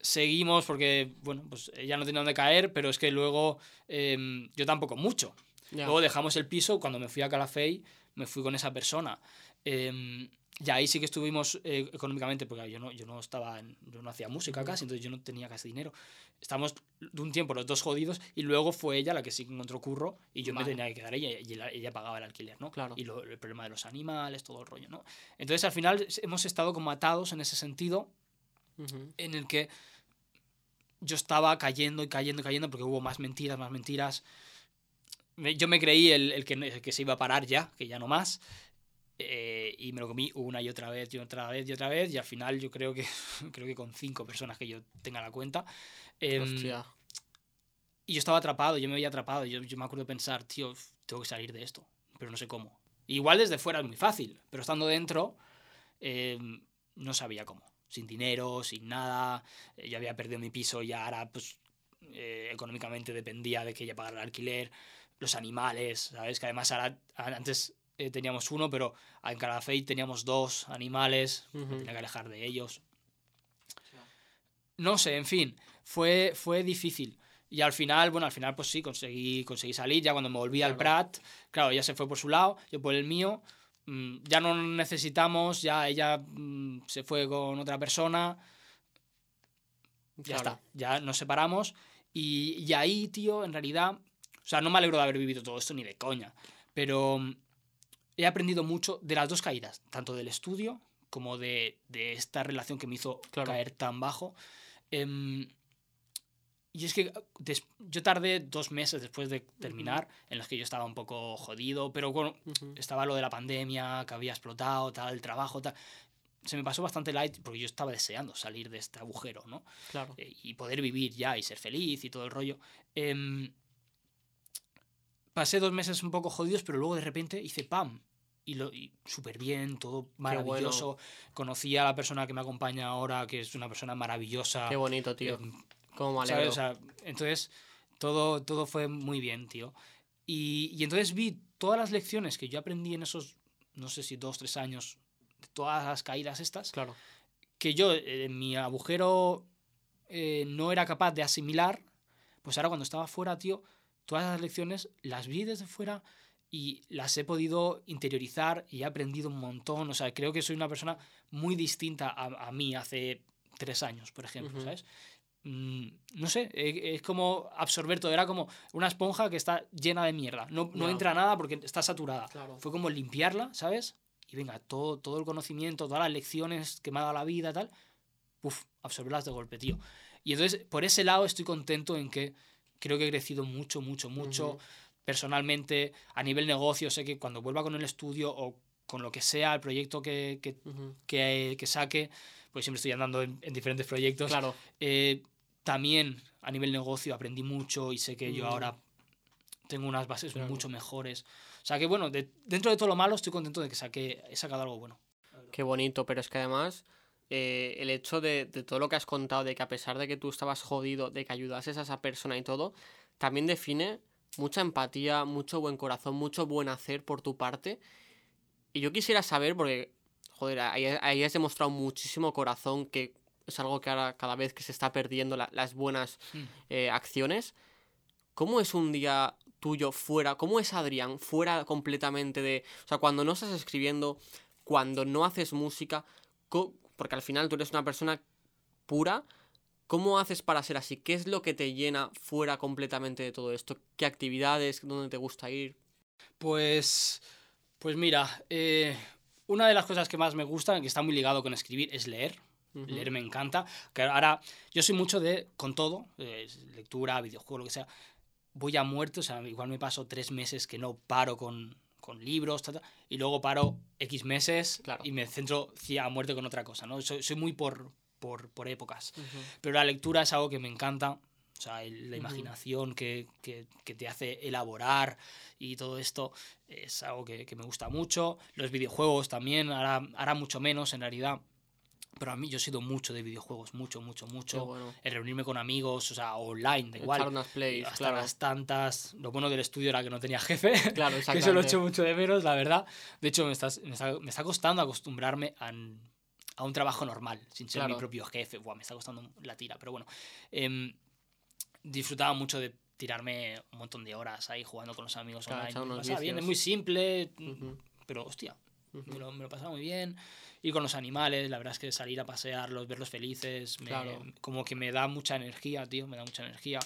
seguimos porque, bueno, pues ella no tenía dónde caer, pero es que luego em, yo tampoco mucho. Luego dejamos el piso, cuando me fui a Calafey, me fui con esa persona. Em, y ahí sí que estuvimos eh, económicamente, porque yo no, yo no estaba, en- yo no hacía música casi, entonces yo no tenía casi dinero. Estábamos de un tiempo los dos jodidos y luego fue ella la que sí que encontró curro y yo
Vale.
me tenía que quedar ella y ella, ella pagaba el alquiler, ¿no?
Claro.
Y lo- el problema de los animales, todo el rollo, ¿no? Entonces al final hemos estado como atados en ese sentido en el que yo estaba cayendo y cayendo y cayendo porque hubo más mentiras, más mentiras. Me- Yo me creí el, el que, el que se iba a parar ya, que ya no más. Eh, y me lo comí una y otra vez y otra vez y otra vez. Y al final yo creo que creo que con cinco personas que yo tenga la cuenta. em,
Hostia.
y yo estaba atrapado, yo me había atrapado. Yo, yo me acuerdo de pensar, tío, tengo que salir de esto, pero no sé cómo. Igual desde fuera es muy fácil, pero estando dentro eh, no sabía cómo. Sin dinero, sin nada. eh, yo había perdido mi piso y ahora, pues, eh, económicamente dependía de que ella pagara el alquiler. Los animales, ¿sabes? Que además ahora, antes eh, teníamos uno, pero en Calafey teníamos dos animales. Me
Ujú.
tenía que alejar de ellos. No sé, en fin, fue, fue difícil. Y al final, bueno, al final pues sí, conseguí, conseguí salir. Ya cuando me volví al. Prat, claro, ella se fue por su lado, yo por el mío. mm, Ya no necesitamos, ya ella mm, se fue con otra persona. Ya
Claro.
está, ya nos separamos y, y ahí, tío, en realidad, o sea, no me alegro de haber vivido todo esto ni de coña, pero mm, he aprendido mucho de las dos caídas, tanto del estudio como de, de esta relación que me hizo
Claro.
caer tan bajo. Em, y es que des- yo tardé dos meses después de terminar, en los que yo estaba un poco jodido, pero bueno, estaba lo de la pandemia, que había explotado, tal, el trabajo, tal. Se me pasó bastante light porque yo estaba deseando salir de este agujero, ¿no?
Claro.
Eh, y poder vivir ya y ser feliz y todo el rollo. Em, pasé dos meses un poco jodidos, pero luego de repente hice pam. Y, lo, y súper bien, todo maravilloso. Conocí a la persona que me acompaña ahora, que es una persona maravillosa.
Qué bonito, tío.
Em,
Cómo me.
O sea, entonces, todo, todo fue muy bien, tío. Y, y entonces vi todas las lecciones que yo aprendí en esos, no sé si dos, tres años, de todas las caídas estas,
Claro.
que yo eh, en mi agujero eh, no era capaz de asimilar, pues ahora cuando estaba fuera, tío, todas las lecciones las vi desde fuera y las he podido interiorizar y he aprendido un montón. O sea, creo que soy una persona muy distinta a, a mí hace tres años, por ejemplo,
Ujú.
¿sabes? Mm, no sé, eh, es como absorber todo, era como una esponja que está llena de mierda. No, no
Ya.
entra nada porque está saturada.
Claro.
Fue como limpiarla, ¿sabes? Y venga, todo, todo el conocimiento, todas las lecciones que me ha dado la vida, tal, uf, absorberlas de golpe, tío. Y entonces, por ese lado, estoy contento en que creo que he crecido mucho, mucho, mucho.
Ujú.
Personalmente, a nivel negocio, sé que cuando vuelva con el estudio o con lo que sea, el proyecto que, que, que saque, pues siempre estoy andando en, en diferentes proyectos.
Claro.
Eh, también a nivel negocio aprendí mucho y sé que yo
Mm.
ahora tengo unas bases
Claro.
mucho mejores. O sea que bueno, de- dentro de todo lo malo estoy contento de que saqué, he sacado algo bueno.
Qué bonito, pero es que además eh, el hecho de, de todo lo que has contado, de que a pesar de que tú estabas jodido, de que ayudases a esa persona y todo, también define mucha empatía, mucho buen corazón, mucho buen hacer por tu parte. Y yo quisiera saber, porque, joder, ahí, ahí has demostrado muchísimo corazón, que es algo que ahora cada vez que se está perdiendo la- las buenas
Mm.
eh, acciones. ¿Cómo es un día tuyo fuera? ¿Cómo es Adrián fuera completamente de... O sea, cuando no estás escribiendo, cuando no haces música, porque al final tú eres una persona pura, ¿cómo haces para ser así? ¿Qué es lo que te llena fuera completamente de todo esto? ¿Qué actividades? ¿Dónde te gusta ir?
Pues, pues mira, eh, una de las cosas que más me gusta, que está muy ligado con escribir, es leer. Leer me encanta. Que ahora, yo soy mucho de, con todo, eh, lectura, videojuego, lo que sea, voy a muerto, o sea, igual me paso tres meses que no paro con, con libros, ta, ta, y luego paro X meses
Claro.
y me centro a muerte con otra cosa, ¿no? Soy, soy muy por, por, por épocas.
Ujú.
Pero la lectura es algo que me encanta. O sea, la imaginación que, que- que te hace elaborar y todo esto es algo que, que me gusta mucho. Los videojuegos también, ahora, ahora mucho menos en realidad. Pero a mí yo he sido mucho de videojuegos, mucho, mucho, mucho.
bueno.
El reunirme con amigos, o sea, online, da igual.
unas plays,
Hasta
claro.
las tantas. Lo bueno del estudio era que no tenía jefe.
Claro,
que eso lo
exactamente.
echo mucho de menos, la verdad. De hecho, me, estás- me está, me está costando acostumbrarme a, a un trabajo normal, sin ser mi propio jefe. Buah, me está costando la tira, pero bueno. Em, disfrutaba mucho de tirarme un montón de horas ahí jugando con los amigos
Claro,
online. Me pasaba bien, es muy simple, pero hostia, me lo, me lo pasaba muy bien. Ir con los animales, la verdad es que salir a pasearlos, verlos felices, me-
Claro.
como que me da mucha energía, tío, me da mucha energía.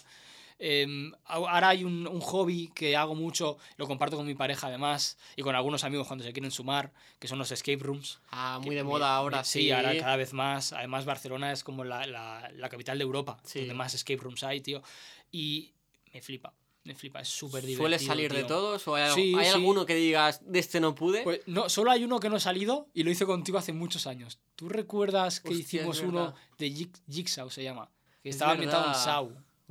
Au- ahora hay un, un hobby que hago mucho, lo comparto con mi pareja además y con algunos amigos cuando se quieren sumar, que son los escape rooms.
Ah, muy de
me-
moda
me-
ahora, sí.
ahora cada vez más. Además, Barcelona es como la, la- la capital de Europa,
Sí.
donde más escape rooms hay, tío. Y me flipa, me flipa, es súper divertido.
¿Sueles salir de
tío.
todos o hay,
Sí,
hay
sí.
alguno que digas, de este no pude?
Pues no, solo hay uno que no ha salido y lo hice contigo hace muchos años. ¿Tú recuerdas que
Hostia,
hicimos uno
verdad.
de Jig- Jigsaw, se llama? Que
Es
estaba ambientado en
verdad.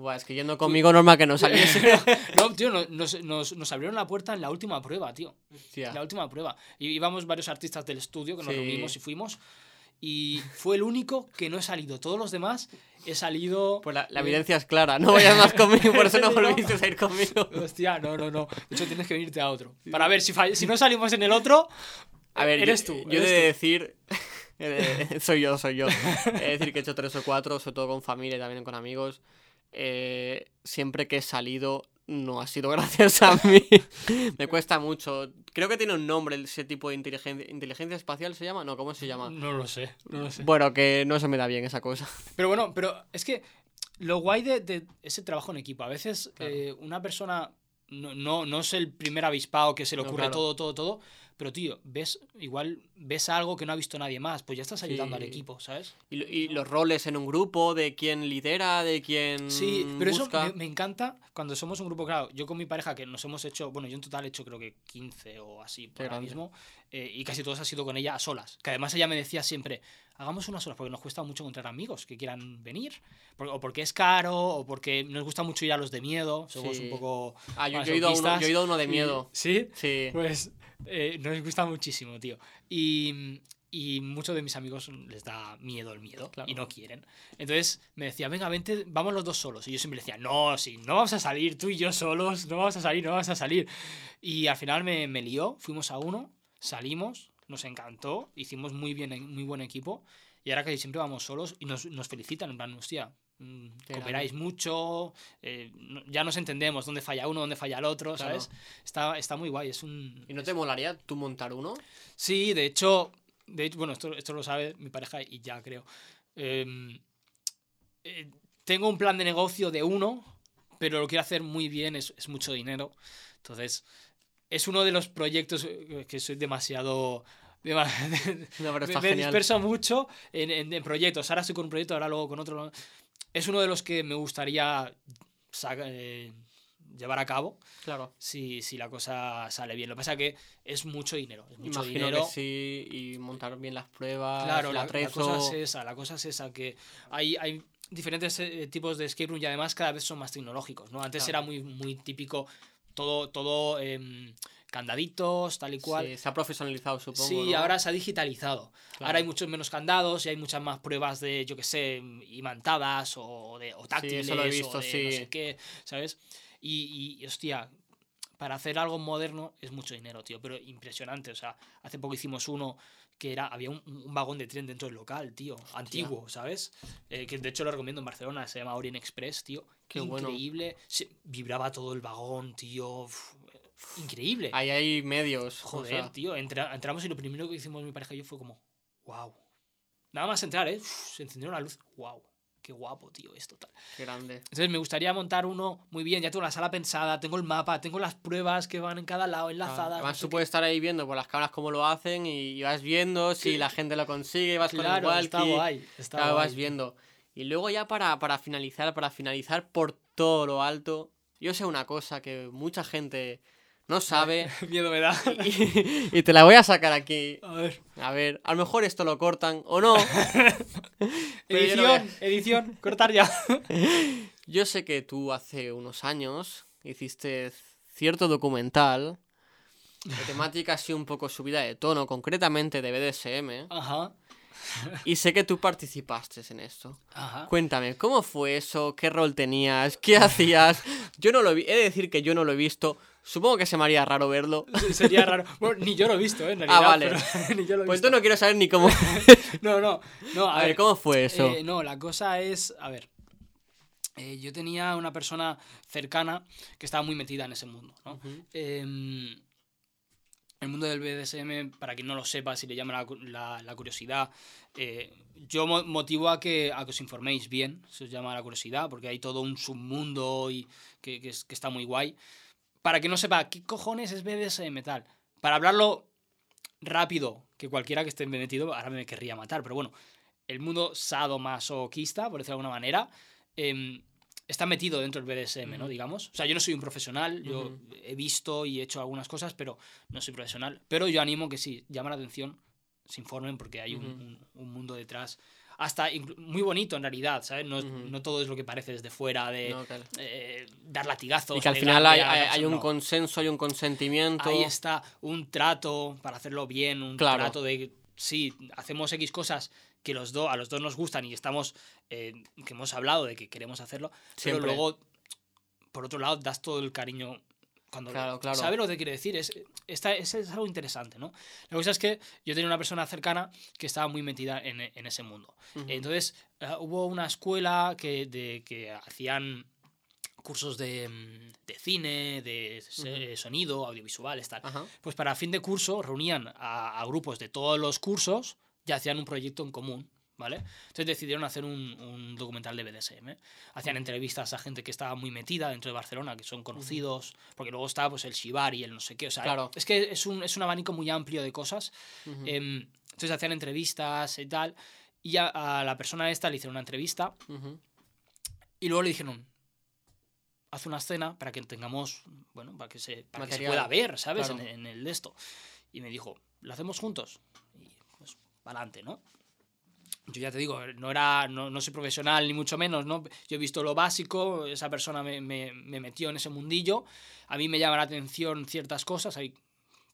Buah, es que yendo conmigo normal que no saliese.
No, tío, no- nos, nos- nos abrieron la puerta en la última prueba, tío.
Hostia.
La última prueba. Y íbamos varios artistas del estudio que nos
Sí.
reunimos y fuimos. Y fue el único que no he salido. Todos los demás he salido.
Pues la, la
eh,
evidencia es clara, no vayas más conmigo, por eso no volviste a ir conmigo.
Hostia, no, no, no. De hecho, tienes que venirte a otro. Para ver si, si no salimos en el otro.
A ver,
eres
yo,
tú.
Yo he de decir. soy yo, soy yo. He de decir que he hecho tres o cuatro, sobre todo con familia y también con amigos. Eh, siempre que he salido, no ha sido gracias a mí. Me cuesta mucho. Creo que tiene un nombre ese tipo de inteligencia. ¿Inteligencia espacial se llama? No, ¿cómo se llama?
No lo sé, no lo sé.
Bueno, que no se me da bien esa cosa.
Pero bueno, pero es que lo guay de, de ese trabajo en equipo, a veces
Claro.
eh, una persona no, no, no es el primer avispado que se le
No,
ocurre
claro.
todo, todo, todo, pero tío, ves, igual ves algo que no ha visto nadie más, pues ya estás ayudando al
Sí.
equipo, ¿sabes?
Y, y los roles en un grupo, de quién lidera, de quién.
Sí, pero eso
busca.
me, me encanta cuando somos un grupo, claro, yo con mi pareja que nos hemos hecho, bueno, yo en total he hecho creo que 15 o así por
Qué
ahora
grande.
mismo, eh, y casi todos ha sido con ella a solas, que además ella me decía siempre, hagamos unas solas, porque nos cuesta mucho encontrar amigos que quieran venir, o porque es caro, o porque nos gusta mucho ir a los de miedo, somos
Sí.
un poco...
Ah, yo, yo he ido a uno, yo he ido a uno de miedo.
¿Sí?
Sí.
Pues eh, nos gusta muchísimo, tío. Y, y muchos de mis amigos les da miedo el miedo
Claro.
y no quieren. Entonces me decía, venga, vente, vamos los dos solos. Y yo siempre decía, no, sí, no vamos a salir, tú y yo solos, no vamos a salir, no vamos a salir. Y al final me, me lió, fuimos a uno, salimos, nos encantó, hicimos muy, bien, muy buen equipo. Y ahora casi siempre vamos solos y nos, nos felicitan, en plan, hostia, cooperáis mucho, eh, no- ya nos entendemos dónde falla uno, dónde falla el otro,
Claro.
¿sabes? Está, está muy guay, es un...
¿Y no te molaría tú montar uno?
Sí, de hecho, de hecho bueno, esto, esto lo sabe mi pareja y ya creo. Em, eh, tengo un plan de negocio de uno, pero lo quiero hacer muy bien, es, es mucho dinero. Entonces, es uno de los proyectos eh, que soy demasiado... dema-
No, pero
me, me disperso mucho en, en- en proyectos. Ahora estoy con un proyecto, ahora luego con otro. Es uno de los que me gustaría eh, llevar a cabo
Claro.
si, si la cosa sale bien. Lo que pasa es que es mucho dinero. Es mucho
Imagino
dinero.
que sí, y montar bien las pruebas,
Claro,
el
la, la cosa es esa, la cosa es esa, que hay, hay diferentes eh, tipos de escape room y además cada vez son más tecnológicos, ¿no? Antes
Claro.
era muy, muy típico todo, todo em, candaditos, tal y cual.
Sí, se ha profesionalizado, supongo.
Sí,
¿no?
ahora se ha digitalizado.
Claro.
Ahora hay muchos menos candados y hay muchas más pruebas de, yo qué sé, imantadas o, de, o táctiles
eso lo he
o
visto,
de
sí.
no sé qué, ¿sabes? Y, y, hostia, para hacer algo moderno es mucho dinero, tío, pero impresionante. O sea, hace poco hicimos uno que era, había un, un vagón de tren dentro del local, tío, antiguo, ¿sabes? Eh, que de hecho lo recomiendo en Barcelona, se llama Orient Express, tío.
Qué bueno.
Increíble, se- vibraba todo el vagón, tío. uf, increíble.
Ahí hay medios. o
Joder,
sea,
tío, entra- entramos y lo primero que hicimos mi pareja y yo fue como, wow. Nada más entrar, ¿eh? Uf, se encendió la luz, wow. Qué guapo, tío, esto tal.
qué grande.
Entonces me gustaría montar uno muy bien, ya tengo la sala pensada, tengo el mapa, tengo las pruebas que van en cada lado enlazadas.
Además,
no sé
tú
qué.
puedes estar ahí viendo por las cámaras cómo lo hacen y vas viendo si la gente lo consigue, vas con el
Claro, está guay. Está
claro,
guay.
vas viendo. Y luego ya para, para finalizar, para finalizar por todo lo alto, yo sé una cosa que mucha gente no sabe
Miedo me da.
y, y te la voy a sacar aquí.
A ver.
A ver, a lo mejor esto lo cortan o no.
Edición, edición, cortar ya.
Yo sé que tú hace unos años hiciste cierto documental de temática así un poco subida de tono, concretamente de BDSM,
Ajá.
y sé que tú participaste en esto.
Ajá.
Cuéntame, ¿cómo fue eso? ¿Qué rol tenías? ¿Qué hacías? Yo no lo vi, he de decir que yo no lo he visto. Supongo que se me haría raro verlo.
Sería raro. Bueno, ni yo lo he visto, ¿eh? En realidad.
Ah, vale.
pero ni yo lo he
Pues
visto.
tú no quiero saber ni cómo.
No, no. No,
A ver, ¿cómo fue eso?
Eh, no, la cosa es, a ver, eh, yo tenía una persona cercana que estaba muy metida en ese mundo, ¿no? Em, el mundo del BDSM, para quien no lo sepa, si le llama la, cu- la- la curiosidad, eh, yo mo- motivo a que, a que os informéis bien, se os llama la curiosidad, porque hay todo un submundo y que, que es- que está muy guay. Para quien no sepa, ¿qué cojones es BDSM tal? Para hablarlo rápido, que cualquiera que esté metido ahora me querría matar, pero bueno, el mundo sadomasoquista, por decirlo de alguna manera, em, está metido dentro del BDSM, ¿no? Digamos. O sea, yo no soy un profesional, yo he visto y he hecho algunas cosas, pero no soy profesional. Pero yo animo que sí, llama la atención, se informen porque hay un,
Ujú.
un- un mundo detrás. Hasta muy bonito en realidad, ¿sabes? No, no todo es lo que parece desde fuera de
No, claro.
eh, dar latigazos.
Y que al final hay, un consenso, hay un consentimiento.
Ahí está un trato para hacerlo bien, un
Claro.
trato de sí, hacemos X cosas que los dos a los dos nos gustan y estamos eh, que hemos hablado de que queremos hacerlo,
Siempre.
pero luego por otro lado das todo el cariño cuando
Claro, claro.
¿Sabes lo que quiere decir? Es, esta, es, es algo interesante, ¿no? La cosa es que yo tenía una persona cercana que estaba muy metida en, en ese mundo.
Ujú.
Entonces, eh, hubo una escuela que, de, que hacían cursos de, mm, de cine, de se- sonido, audiovisuales, tal.
Ajá.
Pues para fin de curso reunían a, a grupos de todos los cursos y hacían un proyecto en común, ¿vale? Entonces decidieron hacer un, un documental de BDSM. Hacían entrevistas a gente que estaba muy metida dentro de Barcelona, que son conocidos, porque luego está pues, el Shibari, el no sé qué, o sea,
Claro.
es que es un, es un abanico muy amplio de cosas. Em, entonces hacían entrevistas y tal, y a, a la persona esta le hicieron una entrevista
Ujú.
y luego le dijeron, haz una escena para que tengamos, bueno, para que se, para que se pueda ver, ¿sabes?
Claro.
En, en el de esto. Y me dijo, ¿lo hacemos juntos? Y pues, para adelante, ¿no? Yo ya te digo, no, era, no, no soy profesional ni mucho menos, ¿no? Yo he visto lo básico, esa persona me, me- me metió en ese mundillo, a mí me llama la atención ciertas cosas, hay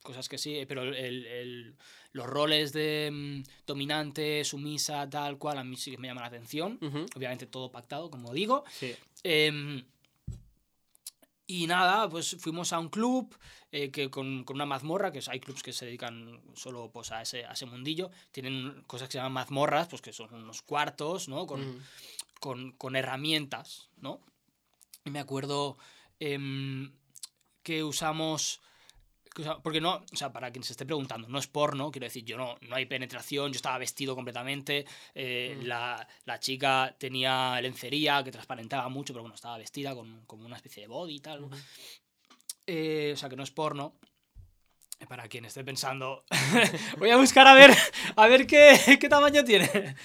cosas que sí, pero el- el- los roles de mm, dominante, sumisa, tal cual, a mí sí que me llama la atención. Obviamente todo pactado, como digo.
Sí.
Em, y nada, pues fuimos a un club eh, que con, con una mazmorra, que hay clubs que se dedican solo pues, a, ese, a ese mundillo, tienen cosas que se llaman mazmorras, pues que son unos cuartos, ¿no? Con,
Ujú.
con, con herramientas, ¿no? Y me acuerdo em, que usamos... Porque no, o sea, para quien se esté preguntando, no es porno, quiero decir, yo no, no hay penetración, yo estaba vestido completamente, eh, la, la chica tenía lencería que transparentaba mucho, pero bueno, estaba vestida con como una especie de body y tal. Eh, o sea, que no es porno. Para quien esté pensando, voy a buscar a ver, a ver qué, qué tamaño tiene.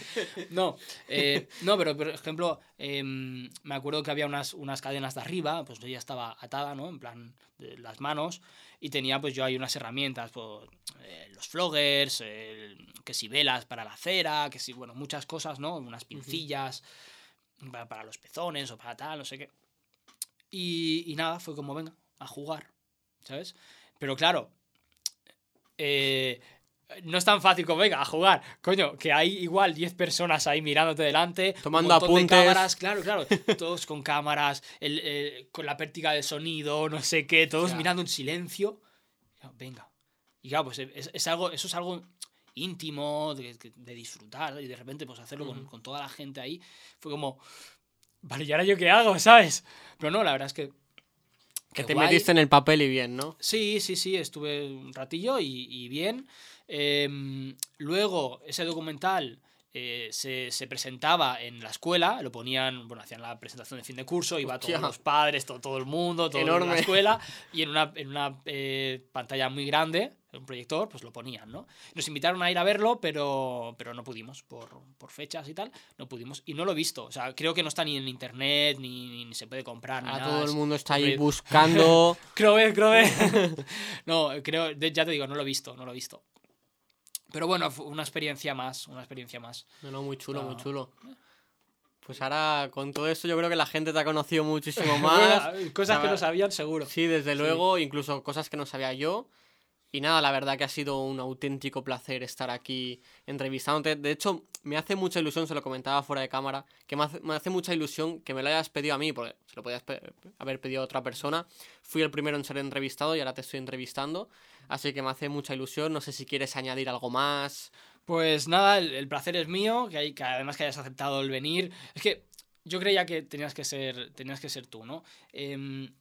No, eh, no, pero por ejemplo, em, me acuerdo que había unas, unas cadenas de arriba, pues yo ya estaba atada, ¿no? En plan, de las manos, y tenía pues yo ahí unas herramientas, pues, eh, los floggers, que si velas para la cera, que si, bueno, muchas cosas, ¿no? Unas pincillas para, para los pezones o para tal, no sé qué. Y, y nada, fue como, venga, a jugar, ¿sabes? Pero claro, eh, no es tan fácil como, venga, a jugar. Coño, que hay igual 10 personas ahí mirándote delante. un
Tomando
de
apuntes.
cámaras, claro, claro. Todos con cámaras, el- el- con la pértiga de sonido, no sé qué, todos mirando en silencio. Venga. Y claro, pues es, es algo, eso es algo íntimo, de, de disfrutar, y de repente pues hacerlo con, con toda la gente ahí. Fue como, vale, ¿y ahora yo qué hago, sabes? Pero no, la verdad es que...
Que te
guay.
metiste en el papel y bien, ¿no?
Sí, sí, sí, estuve un ratillo y, y bien. Em, luego, ese documental eh, se, se presentaba en la escuela, lo ponían, bueno, hacían la presentación de fin de curso, iba
Hostia.
todos los padres, todo, todo el mundo, todo en la
Enorme.
escuela, y en una, en una eh, pantalla muy grande, un proyector, pues lo ponían, ¿no? Nos invitaron a ir a verlo, pero, pero no pudimos, por, por fechas y tal, no pudimos. Y no lo he visto, o sea, creo que no está ni en internet, ni, ni se puede comprar, ni
Ahora
nada,
todo el mundo está ahí buscando.
Crove, Crove. no, creo, ya te digo, no lo he visto, no lo he visto. Pero bueno, fue una experiencia más, una experiencia más.
No, no, muy chulo, muy
No.
chulo. Pues ahora, con todo esto, yo creo que la gente te ha conocido muchísimo más.
Cosas que no sabían, seguro.
Sí, desde luego, incluso cosas que no sabía yo. Y nada, la verdad que ha sido un auténtico placer estar aquí entrevistándote. De hecho, me hace mucha ilusión, se lo comentaba fuera de cámara, que me hace, me hace mucha ilusión que me lo hayas pedido a mí, porque se lo podías pe- haber pedido a otra persona. Fui el primero en ser entrevistado y ahora te estoy entrevistando. Así que me hace mucha ilusión. No sé si quieres añadir algo más.
Pues nada, el, el placer es mío, que, hay, que además que hayas aceptado el venir. Es que yo creía que tenías que ser, tenías que ser tú, ¿no? Em,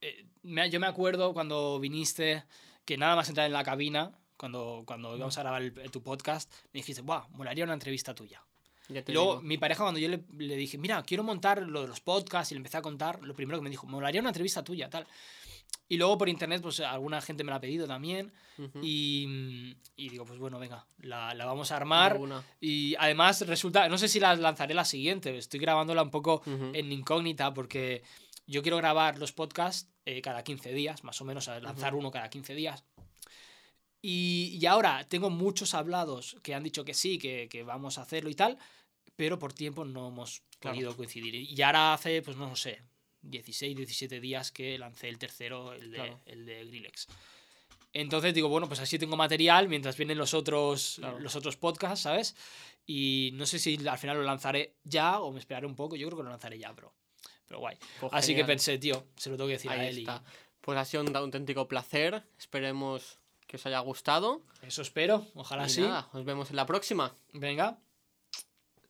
eh, me- yo me acuerdo cuando viniste, que nada más entrar en la cabina, cuando, cuando íbamos a grabar el- tu podcast, me dijiste, ¡buah! Molaría una entrevista tuya.
Ya te
luego
digo.
mi pareja cuando yo le, le dije, mira, quiero montar lo de los podcasts y le empecé a contar, lo primero que me dijo, molaría una entrevista tuya, tal. Y luego por internet, pues alguna gente me la ha pedido también. Y, y digo, pues bueno, venga, la, la vamos a armar.
Alguna.
Y además resulta, no sé si la lanzaré la siguiente, estoy grabándola un poco en incógnita porque yo quiero grabar los podcasts eh, cada 15 días, más o menos, a lanzar uno cada 15 días. Y, y ahora tengo muchos hablados que han dicho que sí, que, que vamos a hacerlo y tal, pero por tiempo no hemos
Claro.
podido coincidir. Y ahora hace, pues no sé, 16, 17 días que lancé el tercero, el de,
Claro.
el de Grillex. Entonces digo, bueno, pues así tengo material mientras vienen los otros,
Claro.
los otros podcasts, ¿sabes? Y no sé si al final lo lanzaré ya o me esperaré un poco. Yo creo que lo lanzaré ya, pero, pero guay.
Pues
así que pensé, tío, se lo tengo que decir a
Ahí
él. y
está. Pues ha sido un auténtico placer. Esperemos que os haya gustado.
eso espero, ojalá
Y
sí.
nada, nos vemos en la próxima.
Venga.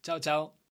Chao, chao.